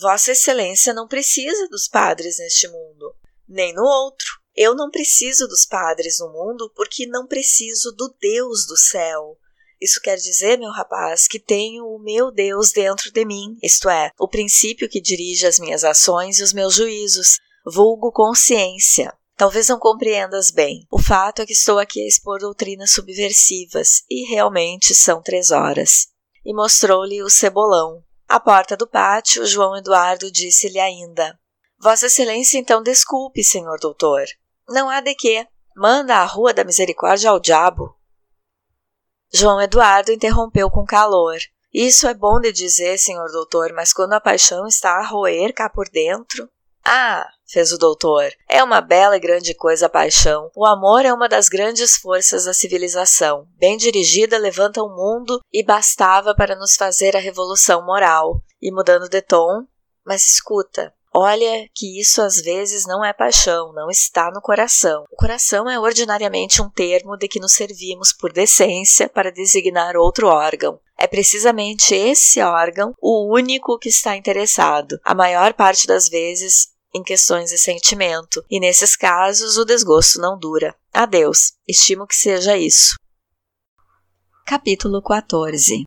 Vossa Excelência não precisa dos padres neste mundo, nem no outro. Eu não preciso dos padres no mundo porque não preciso do Deus do céu. Isso quer dizer, meu rapaz, que tenho o meu Deus dentro de mim, isto é, o princípio que dirige as minhas ações e os meus juízos, vulgo consciência. Talvez não compreendas bem. O fato é que estou aqui a expor doutrinas subversivas, e realmente são três horas. E mostrou-lhe o cebolão. À porta do pátio, João Eduardo disse-lhe ainda: Vossa Excelência então desculpe, senhor doutor. Não há de quê. Manda a Rua da Misericórdia ao diabo. João Eduardo interrompeu com calor. Isso é bom de dizer, senhor doutor, mas quando a paixão está a roer cá por dentro. Ah, fez o doutor, é uma bela e grande coisa a paixão. O amor é uma das grandes forças da civilização. Bem dirigida, levanta o mundo e bastava para nos fazer a revolução moral. E mudando de tom, mas escuta, Olha que isso às vezes não é paixão, não está no coração. O coração é ordinariamente um termo de que nos servimos por decência para designar outro órgão. É precisamente esse órgão o único que está interessado, a maior parte das vezes, em questões de sentimento, e nesses casos o desgosto não dura. Adeus, estimo que seja isso. Capítulo 14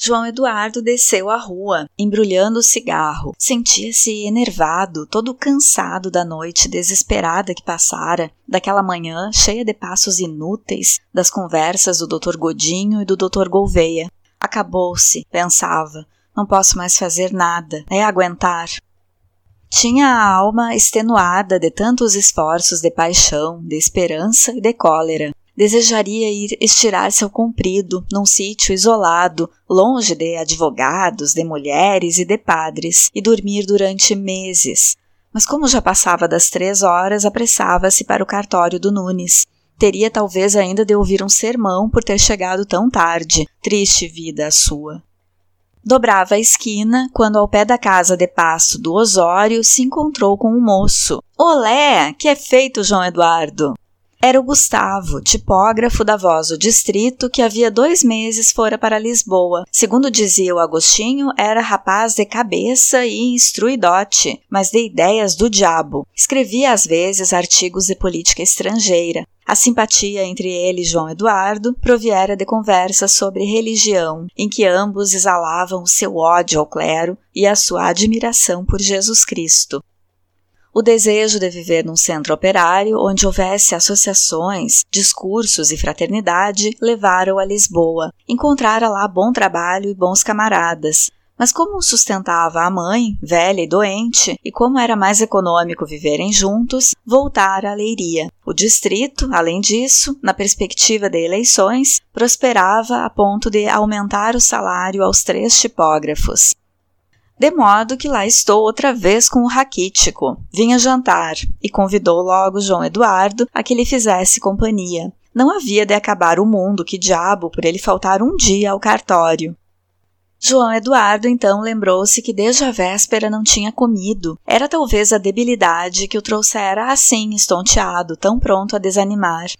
João Eduardo desceu a rua, embrulhando o cigarro. Sentia-se enervado, todo cansado da noite desesperada que passara, daquela manhã cheia de passos inúteis, das conversas do Dr. Godinho e do Dr. Gouveia. Acabou-se, pensava. Não posso mais fazer nada. É aguentar. Tinha a alma extenuada de tantos esforços de paixão, de esperança e de cólera. Desejaria ir estirar-se ao comprido, num sítio isolado, longe de advogados, de mulheres e de padres, e dormir durante meses. Mas como já passava das três horas, apressava-se para o cartório do Nunes. Teria talvez ainda de ouvir um sermão por ter chegado tão tarde. Triste vida a sua. Dobrava a esquina quando, ao pé da casa de pasto do Osório, se encontrou com um moço. Olé! Que é feito, João Eduardo? Era o Gustavo, tipógrafo da Voz do Distrito, que havia dois meses fora para Lisboa. Segundo dizia o Agostinho, era rapaz de cabeça e instruidote, mas de ideias do diabo. Escrevia às vezes artigos de política estrangeira. A simpatia entre ele e João Eduardo proviera de conversas sobre religião, em que ambos exalavam seu ódio ao clero e a sua admiração por Jesus Cristo. O desejo de viver num centro operário onde houvesse associações, discursos e fraternidade levaram a Lisboa. Encontrara lá bom trabalho e bons camaradas, mas como sustentava a mãe, velha e doente, e como era mais econômico viverem juntos, voltara à Leiria. O distrito, além disso, na perspectiva de eleições, prosperava a ponto de aumentar o salário aos três tipógrafos. De modo que lá estou outra vez com o raquítico. Vinha jantar e convidou logo João Eduardo a que lhe fizesse companhia. Não havia de acabar o mundo, que diabo, por ele faltar um dia ao cartório. João Eduardo então lembrou-se que desde a véspera não tinha comido. Era talvez a debilidade que o trouxera assim, estonteado, tão pronto a desanimar.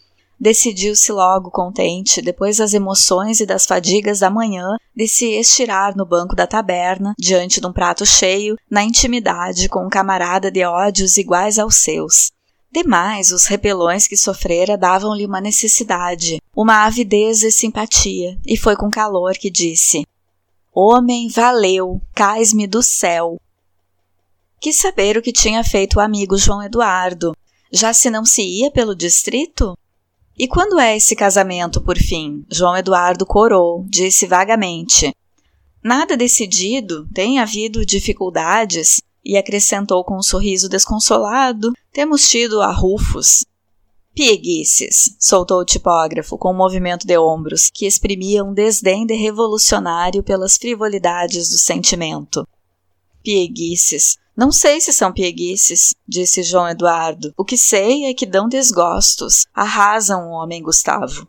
Decidiu-se logo contente, depois das emoções e das fadigas da manhã, de se estirar no banco da taberna, diante de um prato cheio, na intimidade com um camarada de ódios iguais aos seus. Demais, os repelões que sofrera davam-lhe uma necessidade, uma avidez de simpatia, e foi com calor que disse: Homem, valeu, cais-me do céu. Quis saber o que tinha feito o amigo João Eduardo. Já se não se ia pelo distrito? E quando é esse casamento, por fim? João Eduardo corou, disse vagamente. Nada decidido, tem havido dificuldades, e acrescentou com um sorriso desconsolado: temos tido arrufos. Pieguices, soltou o tipógrafo com um movimento de ombros que exprimia um desdém de revolucionário pelas frivolidades do sentimento. Pieguices, não sei se são pieguices, disse João Eduardo. O que sei é que dão desgostos, arrasam o homem Gustavo.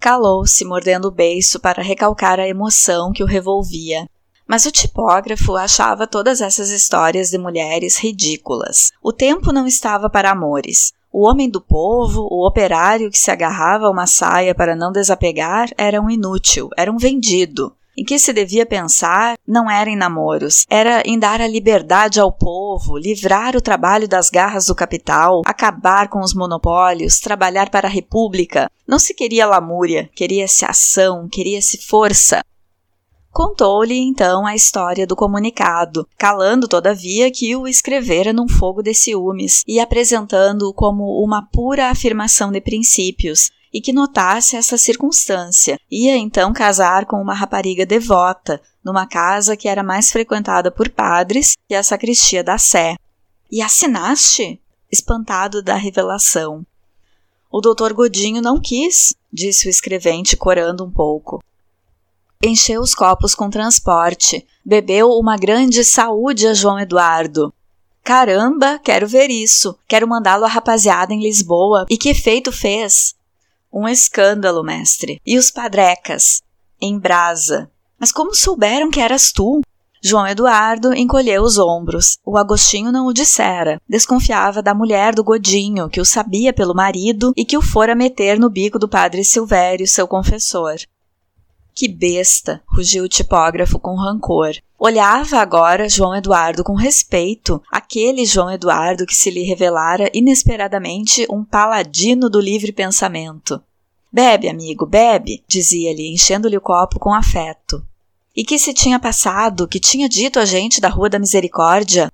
Calou-se, mordendo o beiço para recalcar a emoção que o revolvia. Mas o tipógrafo achava todas essas histórias de mulheres ridículas. O tempo não estava para amores. O homem do povo, o operário que se agarrava a uma saia para não desapegar, era um inútil, era um vendido. em que se devia pensar não era em namoros, era em dar a liberdade ao povo, livrar o trabalho das garras do capital, acabar com os monopólios, trabalhar para a república. Não se queria lamúria, queria-se ação, queria-se força. Contou-lhe então a história do comunicado, calando todavia que o escrevera num fogo de ciúmes e apresentando-o como uma pura afirmação de princípios, e que notasse essa circunstância. Ia então casar com uma rapariga devota, numa casa que era mais frequentada por padres que a sacristia da Sé. E assinaste? Espantado da revelação. O doutor Godinho não quis, disse o escrevente, corando um pouco. Encheu os copos com transporte, bebeu uma grande saúde a João Eduardo. Caramba, quero ver isso. Quero mandá-lo à rapaziada em Lisboa. E que efeito fez? Um escândalo, mestre. E os padrecas? Em brasa. Mas como souberam que eras tu? João Eduardo encolheu os ombros. O Agostinho não o dissera. Desconfiava da mulher do Godinho, que o sabia pelo marido e que o fora meter no bico do padre Silvério, seu confessor. Que besta! rugiu o tipógrafo com rancor. Olhava agora João Eduardo com respeito, aquele João Eduardo que se lhe revelara inesperadamente um paladino do livre pensamento. Bebe, amigo, bebe, dizia-lhe, enchendo-lhe o copo com afeto. E que se tinha passado, que tinha dito a gente da Rua da Misericórdia?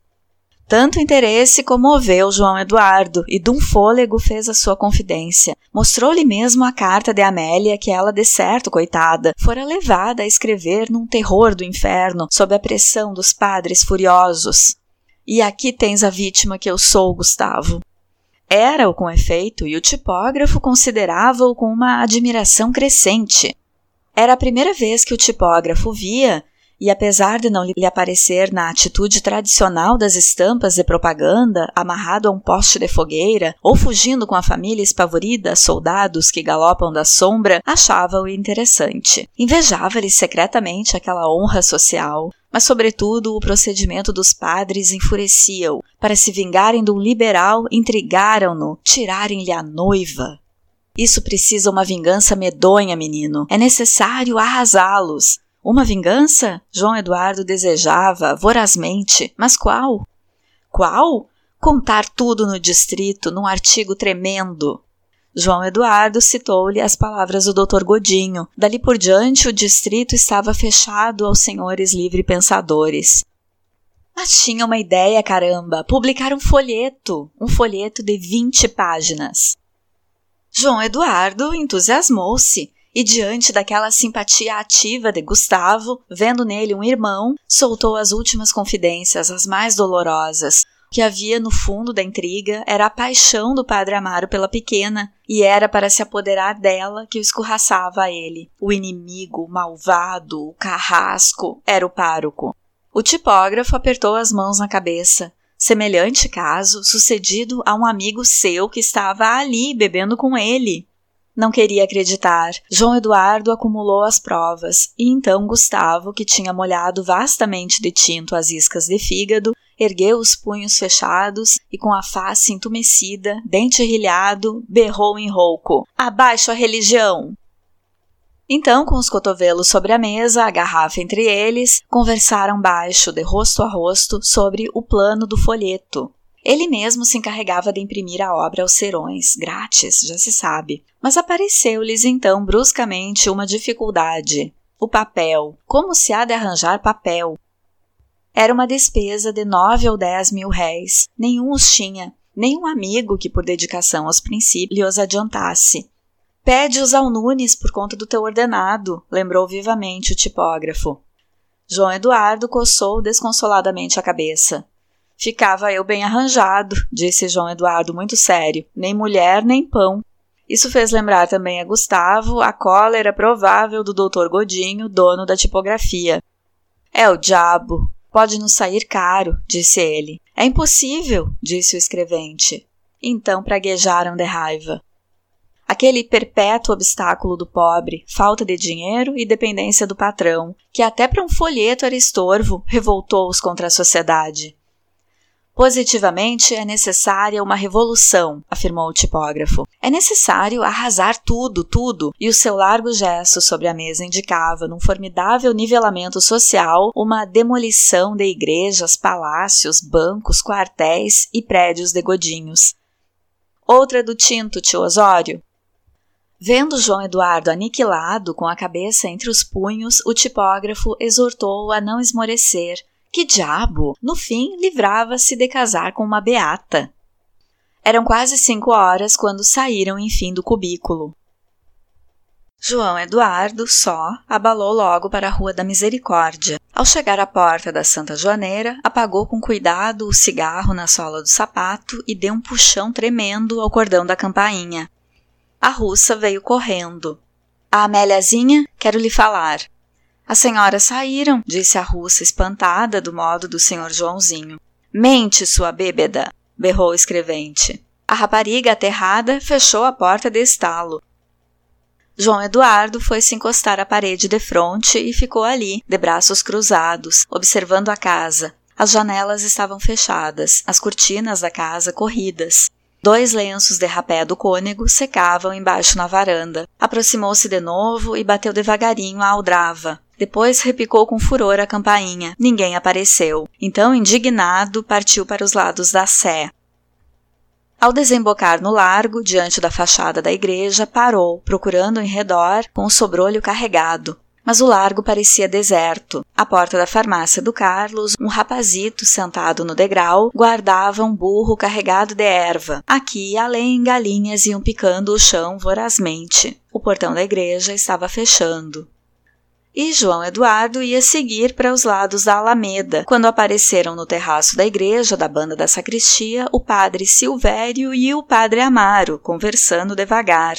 Tanto interesse comoveu João Eduardo e de um fôlego fez a sua confidência. Mostrou-lhe mesmo a carta de Amélia que ela, de certo, coitada, fora levada a escrever num terror do inferno, sob a pressão dos padres furiosos. E aqui tens a vítima que eu sou, Gustavo. Era-o com efeito, e o tipógrafo considerava-o com uma admiração crescente. Era a primeira vez que o tipógrafo via e apesar de não lhe aparecer na atitude tradicional das estampas de propaganda, amarrado a um poste de fogueira, ou fugindo com a família espavorida soldados que galopam da sombra, achava-o interessante. Invejava-lhe secretamente aquela honra social, mas, sobretudo, o procedimento dos padres enfurecia-o. Para se vingarem de um liberal, intrigaram-no, tirarem-lhe a noiva. Isso precisa uma vingança medonha, menino. É necessário arrasá-los. Uma vingança? João Eduardo desejava vorazmente, mas qual? Qual? Contar tudo no distrito, num artigo tremendo. João Eduardo citou-lhe as palavras do Dr. Godinho. Dali por diante, o distrito estava fechado aos senhores livre-pensadores. Mas tinha uma ideia, caramba! Publicar um folheto, um folheto de 20 páginas. João Eduardo entusiasmou-se e diante daquela simpatia ativa de Gustavo, vendo nele um irmão, soltou as últimas confidências, as mais dolorosas. O que havia no fundo da intriga era a paixão do padre Amaro pela pequena, e era para se apoderar dela que o escorraçava a ele. O inimigo, o malvado, o carrasco, era o pároco. O tipógrafo apertou as mãos na cabeça. Semelhante caso sucedido a um amigo seu que estava ali bebendo com ele. Não queria acreditar. João Eduardo acumulou as provas, e então Gustavo, que tinha molhado vastamente de tinto as iscas de fígado, ergueu os punhos fechados e, com a face entumecida, dente rilhado, berrou em rouco: Abaixo a religião! Então, com os cotovelos sobre a mesa, a garrafa entre eles, conversaram baixo, de rosto a rosto, sobre o plano do folheto. Ele mesmo se encarregava de imprimir a obra aos serões, grátis, já se sabe. Mas apareceu-lhes então bruscamente uma dificuldade. O papel. Como se há de arranjar papel? Era uma despesa de nove ou dez mil réis. Nenhum os tinha. Nenhum amigo que, por dedicação aos princípios, os adiantasse. Pede-os ao Nunes por conta do teu ordenado, lembrou vivamente o tipógrafo. João Eduardo coçou desconsoladamente a cabeça. Ficava eu bem arranjado, disse João Eduardo muito sério. Nem mulher, nem pão. Isso fez lembrar também a Gustavo a cólera provável do doutor Godinho, dono da tipografia. É o diabo. Pode nos sair caro, disse ele. É impossível, disse o escrevente. Então praguejaram de raiva. Aquele perpétuo obstáculo do pobre, falta de dinheiro e dependência do patrão, que até para um folheto era estorvo, revoltou-os contra a sociedade. Positivamente é necessária uma revolução, afirmou o tipógrafo. É necessário arrasar tudo, tudo, e o seu largo gesto sobre a mesa indicava, num formidável nivelamento social, uma demolição de igrejas, palácios, bancos, quartéis e prédios de godinhos. Outra do tinto, tio Osório. Vendo João Eduardo aniquilado, com a cabeça entre os punhos, o tipógrafo exortou-o a não esmorecer, que diabo! No fim, livrava-se de casar com uma beata. Eram quase cinco horas quando saíram, enfim, do cubículo. João Eduardo, só, abalou logo para a Rua da Misericórdia. Ao chegar à porta da Santa Joaneira, apagou com cuidado o cigarro na sola do sapato e deu um puxão tremendo ao cordão da campainha. A russa veio correndo. A Améliazinha, quero lhe falar. As senhoras saíram, disse a russa, espantada do modo do senhor Joãozinho. Mente, sua bêbeda! berrou o escrevente. A rapariga, aterrada, fechou a porta de estalo. João Eduardo foi se encostar à parede de fronte e ficou ali, de braços cruzados, observando a casa. As janelas estavam fechadas, as cortinas da casa corridas. Dois lenços de rapé do cônego secavam embaixo na varanda. Aproximou-se de novo e bateu devagarinho a aldrava. Depois repicou com furor a campainha. Ninguém apareceu. Então, indignado, partiu para os lados da sé. Ao desembocar no largo, diante da fachada da igreja, parou, procurando em redor, com o sobrolho carregado. Mas o largo parecia deserto. À porta da farmácia do Carlos, um rapazito sentado no degrau guardava um burro carregado de erva. Aqui e além, galinhas iam picando o chão vorazmente. O portão da igreja estava fechando e João Eduardo ia seguir para os lados da Alameda, quando apareceram no terraço da igreja da banda da sacristia o padre Silvério e o padre Amaro, conversando devagar.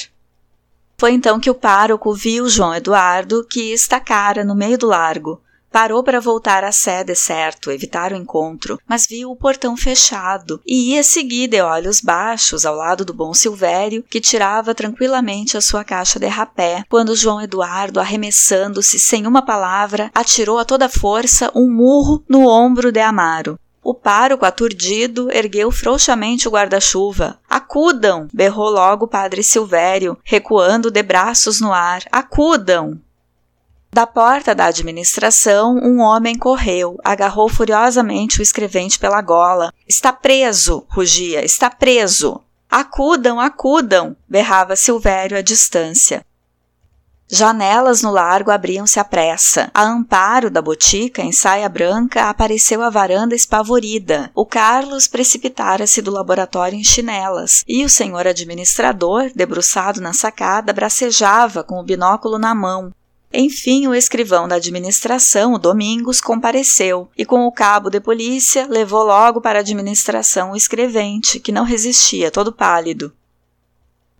Foi então que o pároco viu João Eduardo, que estacara no meio do largo. Parou para voltar à sede, certo, evitar o encontro, mas viu o portão fechado e ia seguir de olhos baixos ao lado do bom Silvério, que tirava tranquilamente a sua caixa de rapé, quando João Eduardo, arremessando-se sem uma palavra, atirou a toda força um murro no ombro de Amaro. O pároco, aturdido, ergueu frouxamente o guarda-chuva. Acudam! berrou logo o padre Silvério, recuando de braços no ar. Acudam! Da porta da administração, um homem correu, agarrou furiosamente o escrevente pela gola. Está preso! rugia. Está preso! Acudam, acudam! berrava Silvério à distância. Janelas no largo abriam-se à pressa. A amparo da botica, em saia branca, apareceu à varanda espavorida. O Carlos precipitara-se do laboratório em chinelas, e o senhor administrador, debruçado na sacada, bracejava com o binóculo na mão. Enfim, o escrivão da administração, o Domingos, compareceu e, com o cabo de polícia, levou logo para a administração o escrevente, que não resistia, todo pálido.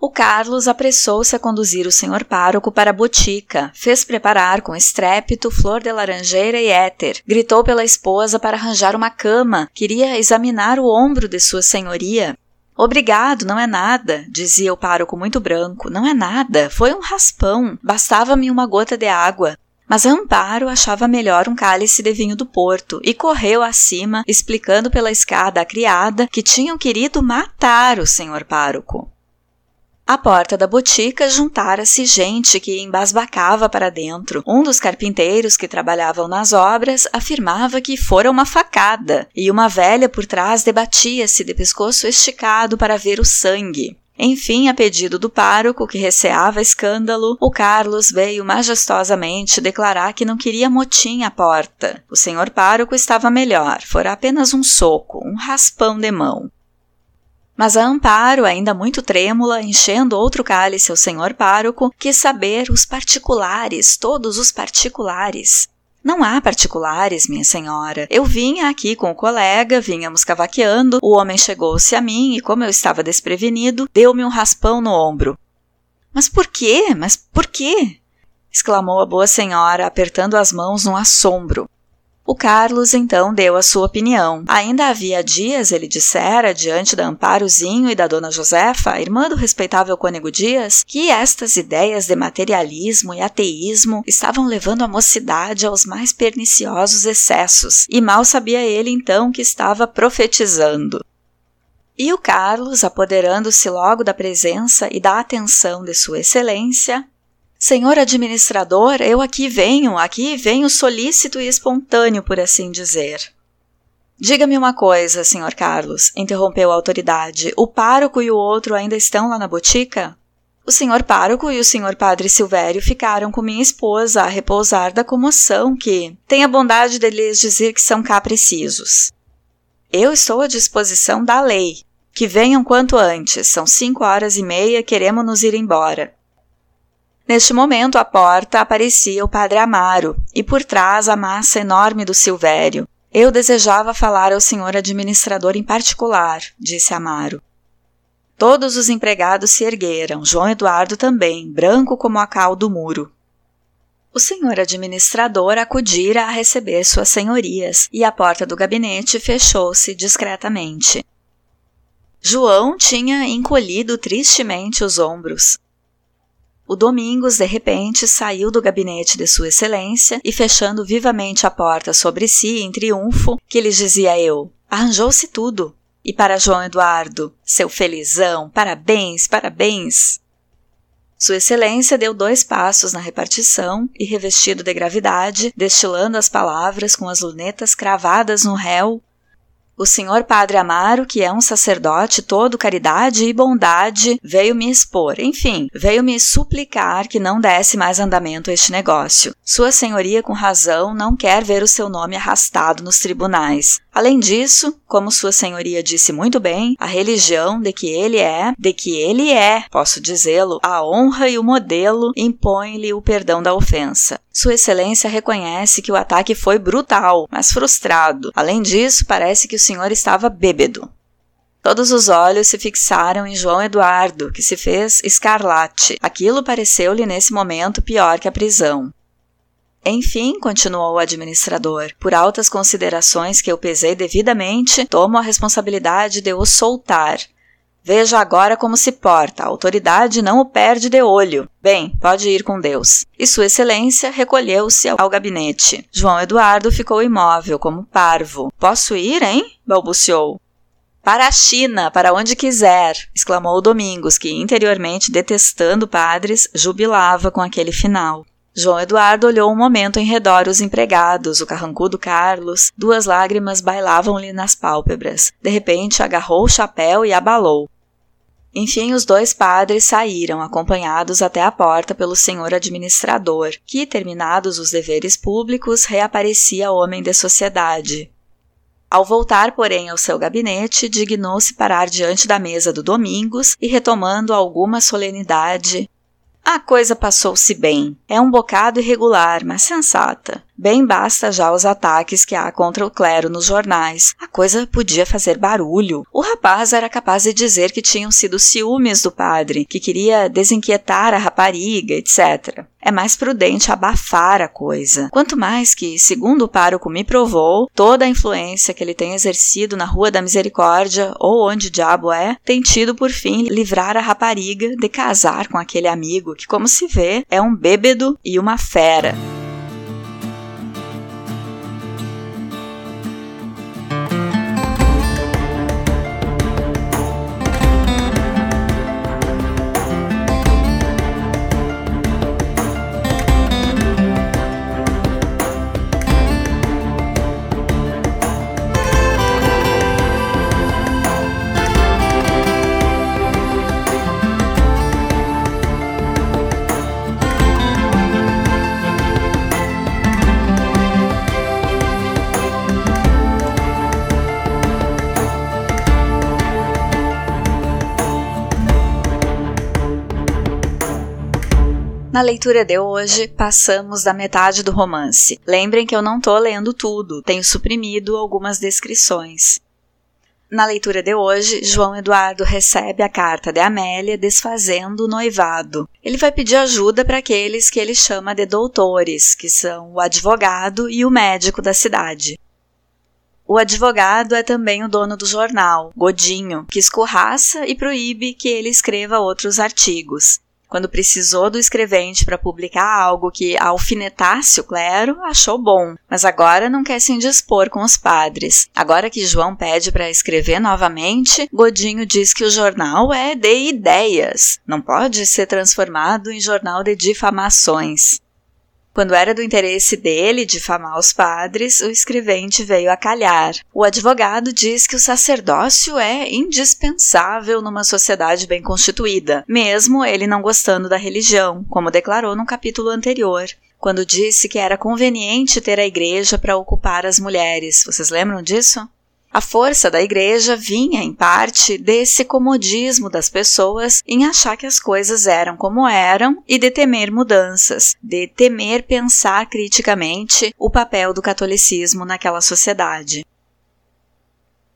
O Carlos apressou-se a conduzir o senhor pároco para a botica, fez preparar com estrépito flor de laranjeira e éter, gritou pela esposa para arranjar uma cama, queria examinar o ombro de sua senhoria, Obrigado, não é nada, dizia o pároco muito branco. Não é nada, foi um raspão. Bastava-me uma gota de água. Mas Amparo achava melhor um cálice de vinho do Porto e correu acima, explicando pela escada à criada que tinham querido matar o senhor pároco. À porta da botica juntara-se gente que embasbacava para dentro. Um dos carpinteiros que trabalhavam nas obras afirmava que fora uma facada, e uma velha por trás debatia-se de pescoço esticado para ver o sangue. Enfim, a pedido do pároco, que receava escândalo, o Carlos veio majestosamente declarar que não queria motim à porta. O senhor pároco estava melhor, fora apenas um soco, um raspão de mão. Mas a Amparo, ainda muito trêmula, enchendo outro cálice ao senhor pároco, quis saber os particulares, todos os particulares. Não há particulares, minha senhora. Eu vinha aqui com o colega, vínhamos cavaqueando, o homem chegou-se a mim e, como eu estava desprevenido, deu-me um raspão no ombro. Mas por quê? Mas por quê? exclamou a boa senhora, apertando as mãos num assombro. O Carlos então deu a sua opinião. Ainda havia dias, ele dissera, diante da Amparozinho e da Dona Josefa, irmã do respeitável cônego Dias, que estas ideias de materialismo e ateísmo estavam levando a mocidade aos mais perniciosos excessos, e mal sabia ele então que estava profetizando. E o Carlos, apoderando-se logo da presença e da atenção de Sua Excelência, Senhor administrador, eu aqui venho, aqui venho solícito e espontâneo, por assim dizer. Diga-me uma coisa, senhor Carlos, interrompeu a autoridade. O pároco e o outro ainda estão lá na botica? O senhor pároco e o senhor padre Silvério ficaram com minha esposa a repousar da comoção que tem a bondade de lhes dizer que são cá precisos. Eu estou à disposição da lei. Que venham quanto antes, são cinco horas e meia, queremos nos ir embora. Neste momento, à porta aparecia o padre Amaro e por trás a massa enorme do Silvério. Eu desejava falar ao senhor administrador em particular, disse Amaro. Todos os empregados se ergueram, João Eduardo também, branco como a cal do muro. O senhor administrador acudira a receber suas senhorias e a porta do gabinete fechou-se discretamente. João tinha encolhido tristemente os ombros. O Domingos, de repente, saiu do gabinete de Sua Excelência e, fechando vivamente a porta sobre si em triunfo, que lhes dizia eu: Arranjou-se tudo. E para João Eduardo, seu felizão, parabéns, parabéns. Sua Excelência deu dois passos na repartição e, revestido de gravidade, destilando as palavras com as lunetas cravadas no réu, o senhor Padre Amaro, que é um sacerdote todo caridade e bondade, veio me expor, enfim, veio me suplicar que não desse mais andamento a este negócio. Sua Senhoria, com razão, não quer ver o seu nome arrastado nos tribunais. Além disso, como Sua Senhoria disse muito bem, a religião de que ele é, de que ele é, posso dizê-lo, a honra e o modelo impõe-lhe o perdão da ofensa. Sua Excelência reconhece que o ataque foi brutal, mas frustrado. Além disso, parece que senhor estava bêbado. Todos os olhos se fixaram em João Eduardo, que se fez escarlate. Aquilo pareceu-lhe nesse momento pior que a prisão. Enfim, continuou o administrador, por altas considerações que eu pesei devidamente, tomo a responsabilidade de o soltar. Veja agora como se porta, a autoridade não o perde de olho. Bem, pode ir com Deus. E Sua Excelência recolheu-se ao gabinete. João Eduardo ficou imóvel, como parvo. Posso ir, hein? balbuciou. Para a China, para onde quiser, exclamou Domingos, que interiormente detestando padres, jubilava com aquele final. João Eduardo olhou um momento em redor os empregados, o carrancudo Carlos, duas lágrimas bailavam-lhe nas pálpebras. De repente agarrou o chapéu e abalou. Enfim, os dois padres saíram, acompanhados até a porta pelo senhor administrador, que, terminados os deveres públicos, reaparecia homem de sociedade. Ao voltar, porém, ao seu gabinete, dignou-se parar diante da mesa do Domingos e, retomando alguma solenidade, a coisa passou-se bem. É um bocado irregular, mas sensata. Bem basta já os ataques que há contra o clero nos jornais. A coisa podia fazer barulho. O rapaz era capaz de dizer que tinham sido ciúmes do padre, que queria desinquietar a rapariga, etc. É mais prudente abafar a coisa. Quanto mais que, segundo o pároco me provou, toda a influência que ele tem exercido na Rua da Misericórdia, ou onde diabo é, tem tido por fim livrar a rapariga de casar com aquele amigo que, como se vê, é um bêbedo e uma fera. Na leitura de hoje, passamos da metade do romance. Lembrem que eu não estou lendo tudo, tenho suprimido algumas descrições. Na leitura de hoje, João Eduardo recebe a carta de Amélia desfazendo o noivado. Ele vai pedir ajuda para aqueles que ele chama de doutores, que são o advogado e o médico da cidade. O advogado é também o dono do jornal, Godinho, que escorraça e proíbe que ele escreva outros artigos quando precisou do escrevente para publicar algo que alfinetasse o clero, achou bom, mas agora não quer se indispor com os padres. Agora que João pede para escrever novamente, Godinho diz que o jornal é de ideias, não pode ser transformado em jornal de difamações. Quando era do interesse dele difamar os padres, o escrevente veio a calhar. O advogado diz que o sacerdócio é indispensável numa sociedade bem constituída, mesmo ele não gostando da religião, como declarou no capítulo anterior quando disse que era conveniente ter a igreja para ocupar as mulheres. Vocês lembram disso? A força da igreja vinha, em parte, desse comodismo das pessoas em achar que as coisas eram como eram e de temer mudanças, de temer pensar criticamente o papel do catolicismo naquela sociedade.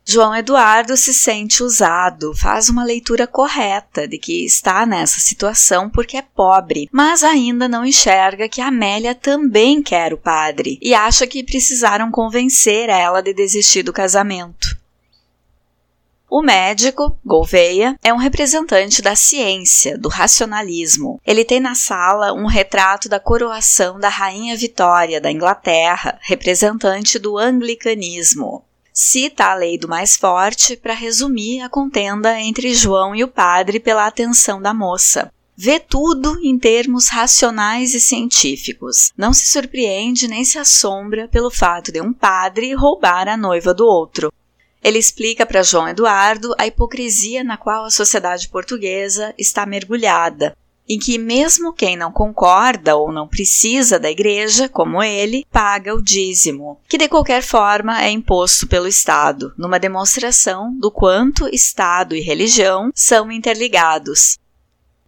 João Eduardo se sente usado, faz uma leitura correta de que está nessa situação porque é pobre, mas ainda não enxerga que Amélia também quer o padre e acha que precisaram convencer ela de desistir do casamento. O médico, Gouveia, é um representante da ciência, do racionalismo. Ele tem na sala um retrato da coroação da Rainha Vitória da Inglaterra, representante do anglicanismo cita a lei do mais forte para resumir a contenda entre João e o padre pela atenção da moça. Vê tudo em termos racionais e científicos. Não se surpreende nem se assombra pelo fato de um padre roubar a noiva do outro. Ele explica para João Eduardo a hipocrisia na qual a sociedade portuguesa está mergulhada, em que mesmo quem não concorda ou não precisa da igreja, como ele, paga o dízimo, que de qualquer forma é imposto pelo Estado, numa demonstração do quanto Estado e religião são interligados.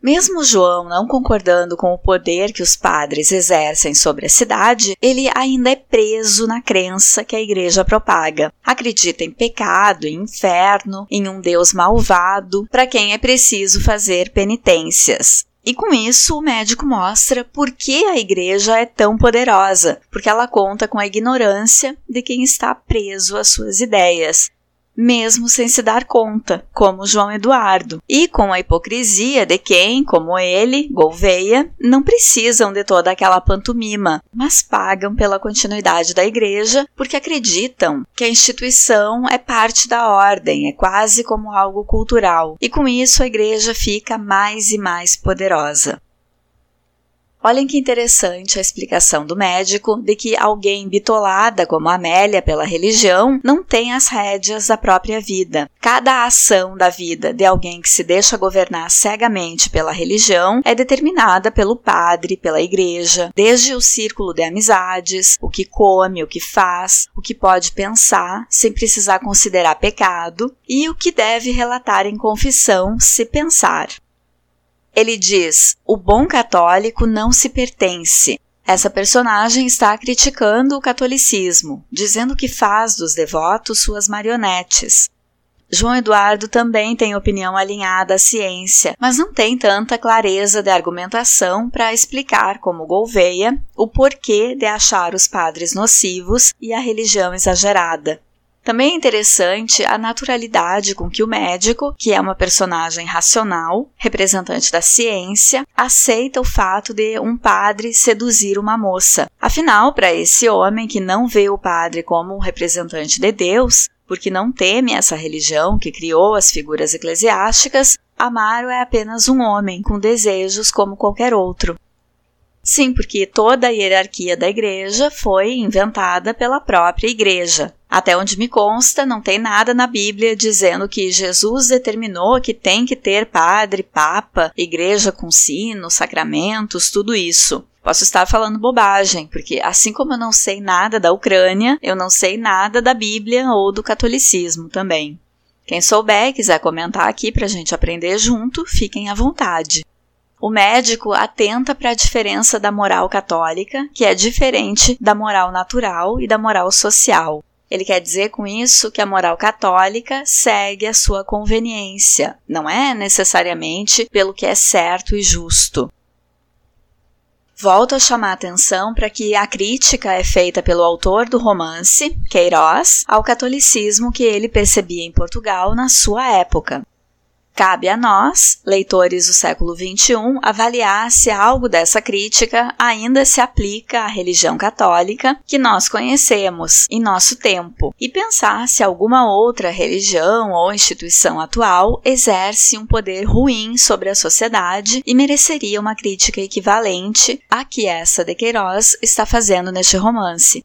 Mesmo João não concordando com o poder que os padres exercem sobre a cidade, ele ainda é preso na crença que a igreja propaga. Acredita em pecado, em inferno, em um Deus malvado, para quem é preciso fazer penitências. E com isso, o médico mostra por que a igreja é tão poderosa, porque ela conta com a ignorância de quem está preso às suas ideias, mesmo sem se dar conta, como João Eduardo, e com a hipocrisia de quem, como ele, Gouveia, não precisam de toda aquela pantomima, mas pagam pela continuidade da igreja porque acreditam que a instituição é parte da ordem, é quase como algo cultural, e com isso a igreja fica mais e mais poderosa. Olhem que interessante a explicação do médico de que alguém bitolada como Amélia pela religião não tem as rédeas da própria vida. Cada ação da vida de alguém que se deixa governar cegamente pela religião é determinada pelo padre, pela igreja, desde o círculo de amizades, o que come, o que faz, o que pode pensar sem precisar considerar pecado e o que deve relatar em confissão se pensar. Ele diz: o bom católico não se pertence. Essa personagem está criticando o catolicismo, dizendo que faz dos devotos suas marionetes. João Eduardo também tem opinião alinhada à ciência, mas não tem tanta clareza de argumentação para explicar, como Gouveia, o porquê de achar os padres nocivos e a religião exagerada. Também é interessante a naturalidade com que o médico, que é uma personagem racional, representante da ciência, aceita o fato de um padre seduzir uma moça. Afinal, para esse homem que não vê o padre como um representante de Deus, porque não teme essa religião que criou as figuras eclesiásticas, Amaro é apenas um homem com desejos como qualquer outro. Sim, porque toda a hierarquia da igreja foi inventada pela própria igreja. Até onde me consta, não tem nada na Bíblia dizendo que Jesus determinou que tem que ter padre, papa, igreja com sino, sacramentos, tudo isso. Posso estar falando bobagem, porque assim como eu não sei nada da Ucrânia, eu não sei nada da Bíblia ou do catolicismo também. Quem souber e quiser comentar aqui para a gente aprender junto, fiquem à vontade. O médico atenta para a diferença da moral católica, que é diferente da moral natural e da moral social. Ele quer dizer com isso que a moral católica segue a sua conveniência, não é necessariamente pelo que é certo e justo. Volto a chamar a atenção para que a crítica é feita pelo autor do romance, Queiroz, ao catolicismo que ele percebia em Portugal na sua época. Cabe a nós, leitores do século XXI, avaliar se algo dessa crítica ainda se aplica à religião católica que nós conhecemos em nosso tempo e pensar se alguma outra religião ou instituição atual exerce um poder ruim sobre a sociedade e mereceria uma crítica equivalente à que essa de Queiroz está fazendo neste romance.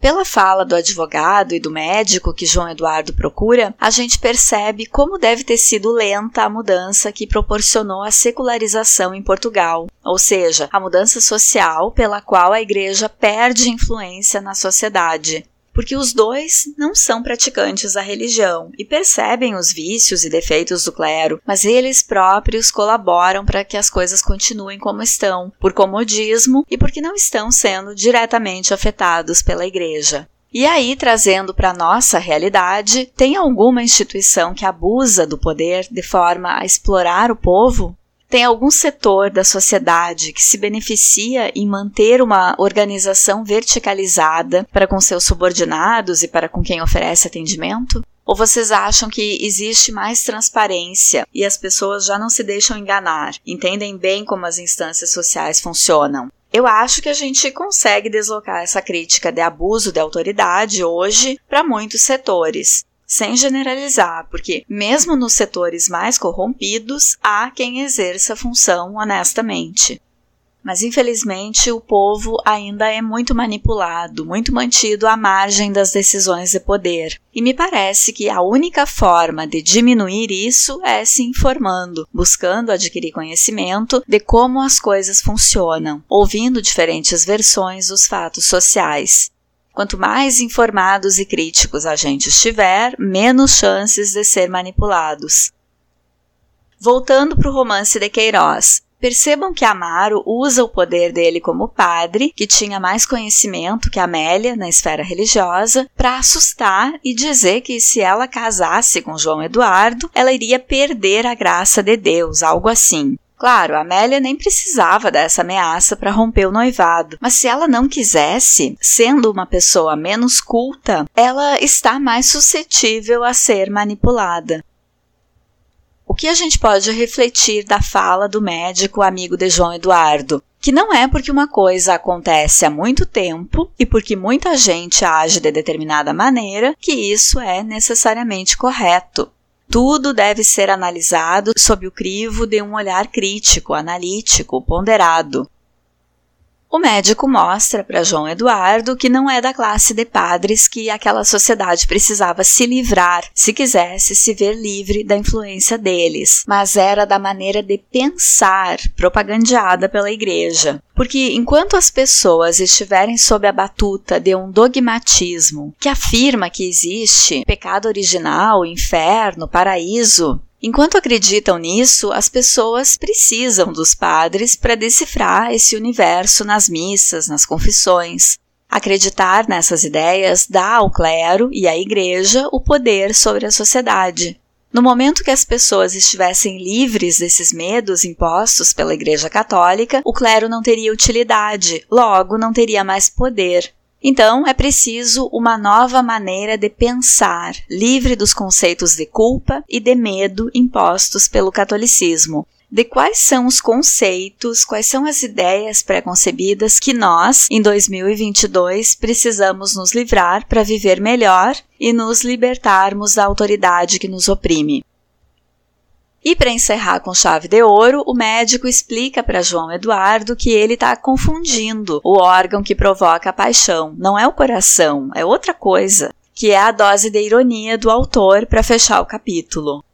Pela fala do advogado e do médico que João Eduardo procura, a gente percebe como deve ter sido lenta a mudança que proporcionou a secularização em Portugal, ou seja, a mudança social pela qual a igreja perde influência na sociedade porque os dois não são praticantes da religião e percebem os vícios e defeitos do clero, mas eles próprios colaboram para que as coisas continuem como estão, por comodismo e porque não estão sendo diretamente afetados pela igreja. E aí, trazendo para nossa realidade, tem alguma instituição que abusa do poder de forma a explorar o povo? Tem algum setor da sociedade que se beneficia em manter uma organização verticalizada para com seus subordinados e para com quem oferece atendimento? Ou vocês acham que existe mais transparência e as pessoas já não se deixam enganar, entendem bem como as instâncias sociais funcionam? Eu acho que a gente consegue deslocar essa crítica de abuso de autoridade hoje para muitos setores sem generalizar, porque mesmo nos setores mais corrompidos há quem exerça a função honestamente. Mas infelizmente o povo ainda é muito manipulado, muito mantido à margem das decisões de poder. E me parece que a única forma de diminuir isso é se informando, buscando adquirir conhecimento de como as coisas funcionam, ouvindo diferentes versões dos fatos sociais. Quanto mais informados e críticos a gente estiver, menos chances de ser manipulados. Voltando para o romance de Queiroz, Percebam que Amaro usa o poder dele como padre, que tinha mais conhecimento que Amélia na esfera religiosa, para assustar e dizer que se ela casasse com João Eduardo, ela iria perder a graça de Deus, algo assim. Claro, Amélia nem precisava dessa ameaça para romper o noivado, mas se ela não quisesse, sendo uma pessoa menos culta, ela está mais suscetível a ser manipulada. O que a gente pode refletir da fala do médico amigo de João Eduardo? Que não é porque uma coisa acontece há muito tempo e porque muita gente age de determinada maneira que isso é necessariamente correto. Tudo deve ser analisado sob o crivo de um olhar crítico, analítico, ponderado. O médico mostra para João Eduardo que não é da classe de padres que aquela sociedade precisava se livrar se quisesse se ver livre da influência deles, mas era da maneira de pensar propagandeada pela igreja. Porque enquanto as pessoas estiverem sob a batuta de um dogmatismo que afirma que existe pecado original, inferno, paraíso, Enquanto acreditam nisso, as pessoas precisam dos padres para decifrar esse universo nas missas, nas confissões. Acreditar nessas ideias dá ao clero e à igreja o poder sobre a sociedade. No momento que as pessoas estivessem livres desses medos impostos pela Igreja Católica, o clero não teria utilidade, logo não teria mais poder. Então, é preciso uma nova maneira de pensar, livre dos conceitos de culpa e de medo impostos pelo catolicismo. De quais são os conceitos, quais são as ideias preconcebidas que nós, em 2022, precisamos nos livrar para viver melhor e nos libertarmos da autoridade que nos oprime. E para encerrar com chave de ouro, o médico explica para João Eduardo que ele está confundindo o órgão que provoca a paixão. Não é o coração, é outra coisa, que é a dose de ironia do autor para fechar o capítulo.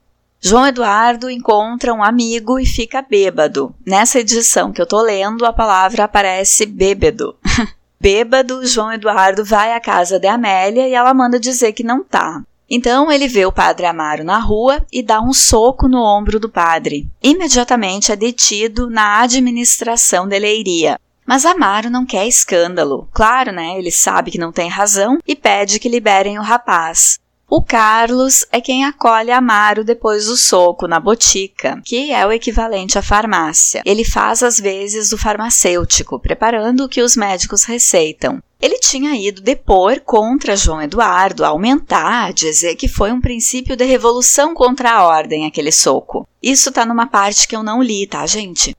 João Eduardo encontra um amigo e fica bêbado. Nessa edição que eu tô lendo, a palavra aparece bêbado. bêbado, João Eduardo vai à casa de Amélia e ela manda dizer que não tá. Então ele vê o padre Amaro na rua e dá um soco no ombro do padre. Imediatamente é detido na administração de Leiria. Mas Amaro não quer escândalo. Claro, né? Ele sabe que não tem razão e pede que liberem o rapaz. O Carlos é quem acolhe Amaro depois do soco na botica, que é o equivalente à farmácia. Ele faz às vezes o farmacêutico, preparando o que os médicos receitam. Ele tinha ido depor contra João Eduardo, aumentar, dizer que foi um princípio de revolução contra a ordem aquele soco. Isso tá numa parte que eu não li, tá, gente?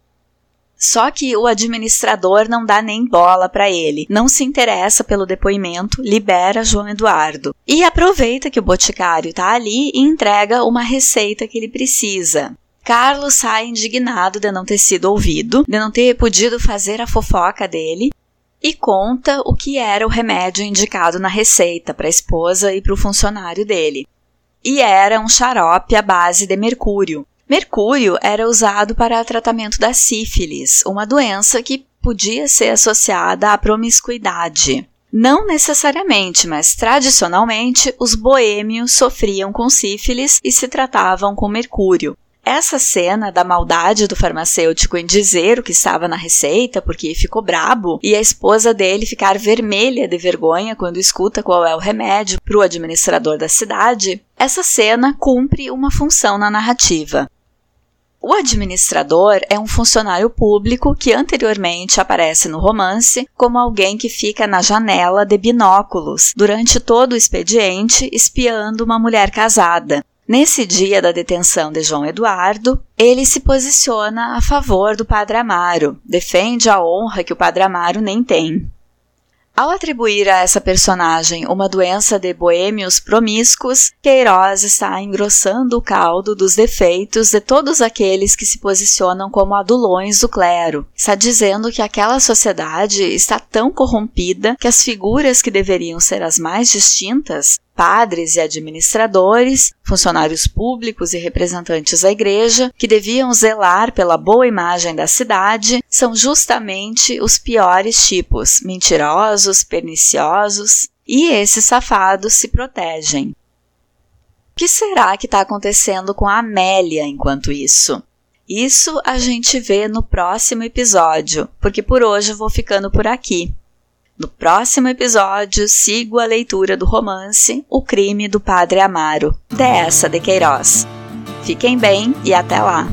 Só que o administrador não dá nem bola para ele, não se interessa pelo depoimento, libera João Eduardo e aproveita que o boticário está ali e entrega uma receita que ele precisa. Carlos sai indignado de não ter sido ouvido, de não ter podido fazer a fofoca dele e conta o que era o remédio indicado na receita para a esposa e para o funcionário dele. E era um xarope à base de mercúrio, Mercúrio era usado para tratamento da sífilis, uma doença que podia ser associada à promiscuidade. Não necessariamente, mas tradicionalmente os boêmios sofriam com sífilis e se tratavam com mercúrio. Essa cena da maldade do farmacêutico em dizer o que estava na receita, porque ficou brabo, e a esposa dele ficar vermelha de vergonha quando escuta qual é o remédio para o administrador da cidade, essa cena cumpre uma função na narrativa. O administrador é um funcionário público que anteriormente aparece no romance como alguém que fica na janela de binóculos durante todo o expediente espiando uma mulher casada. Nesse dia da detenção de João Eduardo, ele se posiciona a favor do Padre Amaro, defende a honra que o Padre Amaro nem tem. Ao atribuir a essa personagem uma doença de boêmios promíscuos, Queiroz está engrossando o caldo dos defeitos de todos aqueles que se posicionam como adulões do clero. Está dizendo que aquela sociedade está tão corrompida que as figuras que deveriam ser as mais distintas padres e administradores, funcionários públicos e representantes da igreja, que deviam zelar pela boa imagem da cidade, são justamente os piores tipos, mentirosos, perniciosos, e esses safados se protegem. O que será que está acontecendo com a Amélia enquanto isso? Isso a gente vê no próximo episódio, porque por hoje eu vou ficando por aqui. No próximo episódio, sigo a leitura do romance O Crime do Padre Amaro, dessa de Queiroz. Fiquem bem e até lá!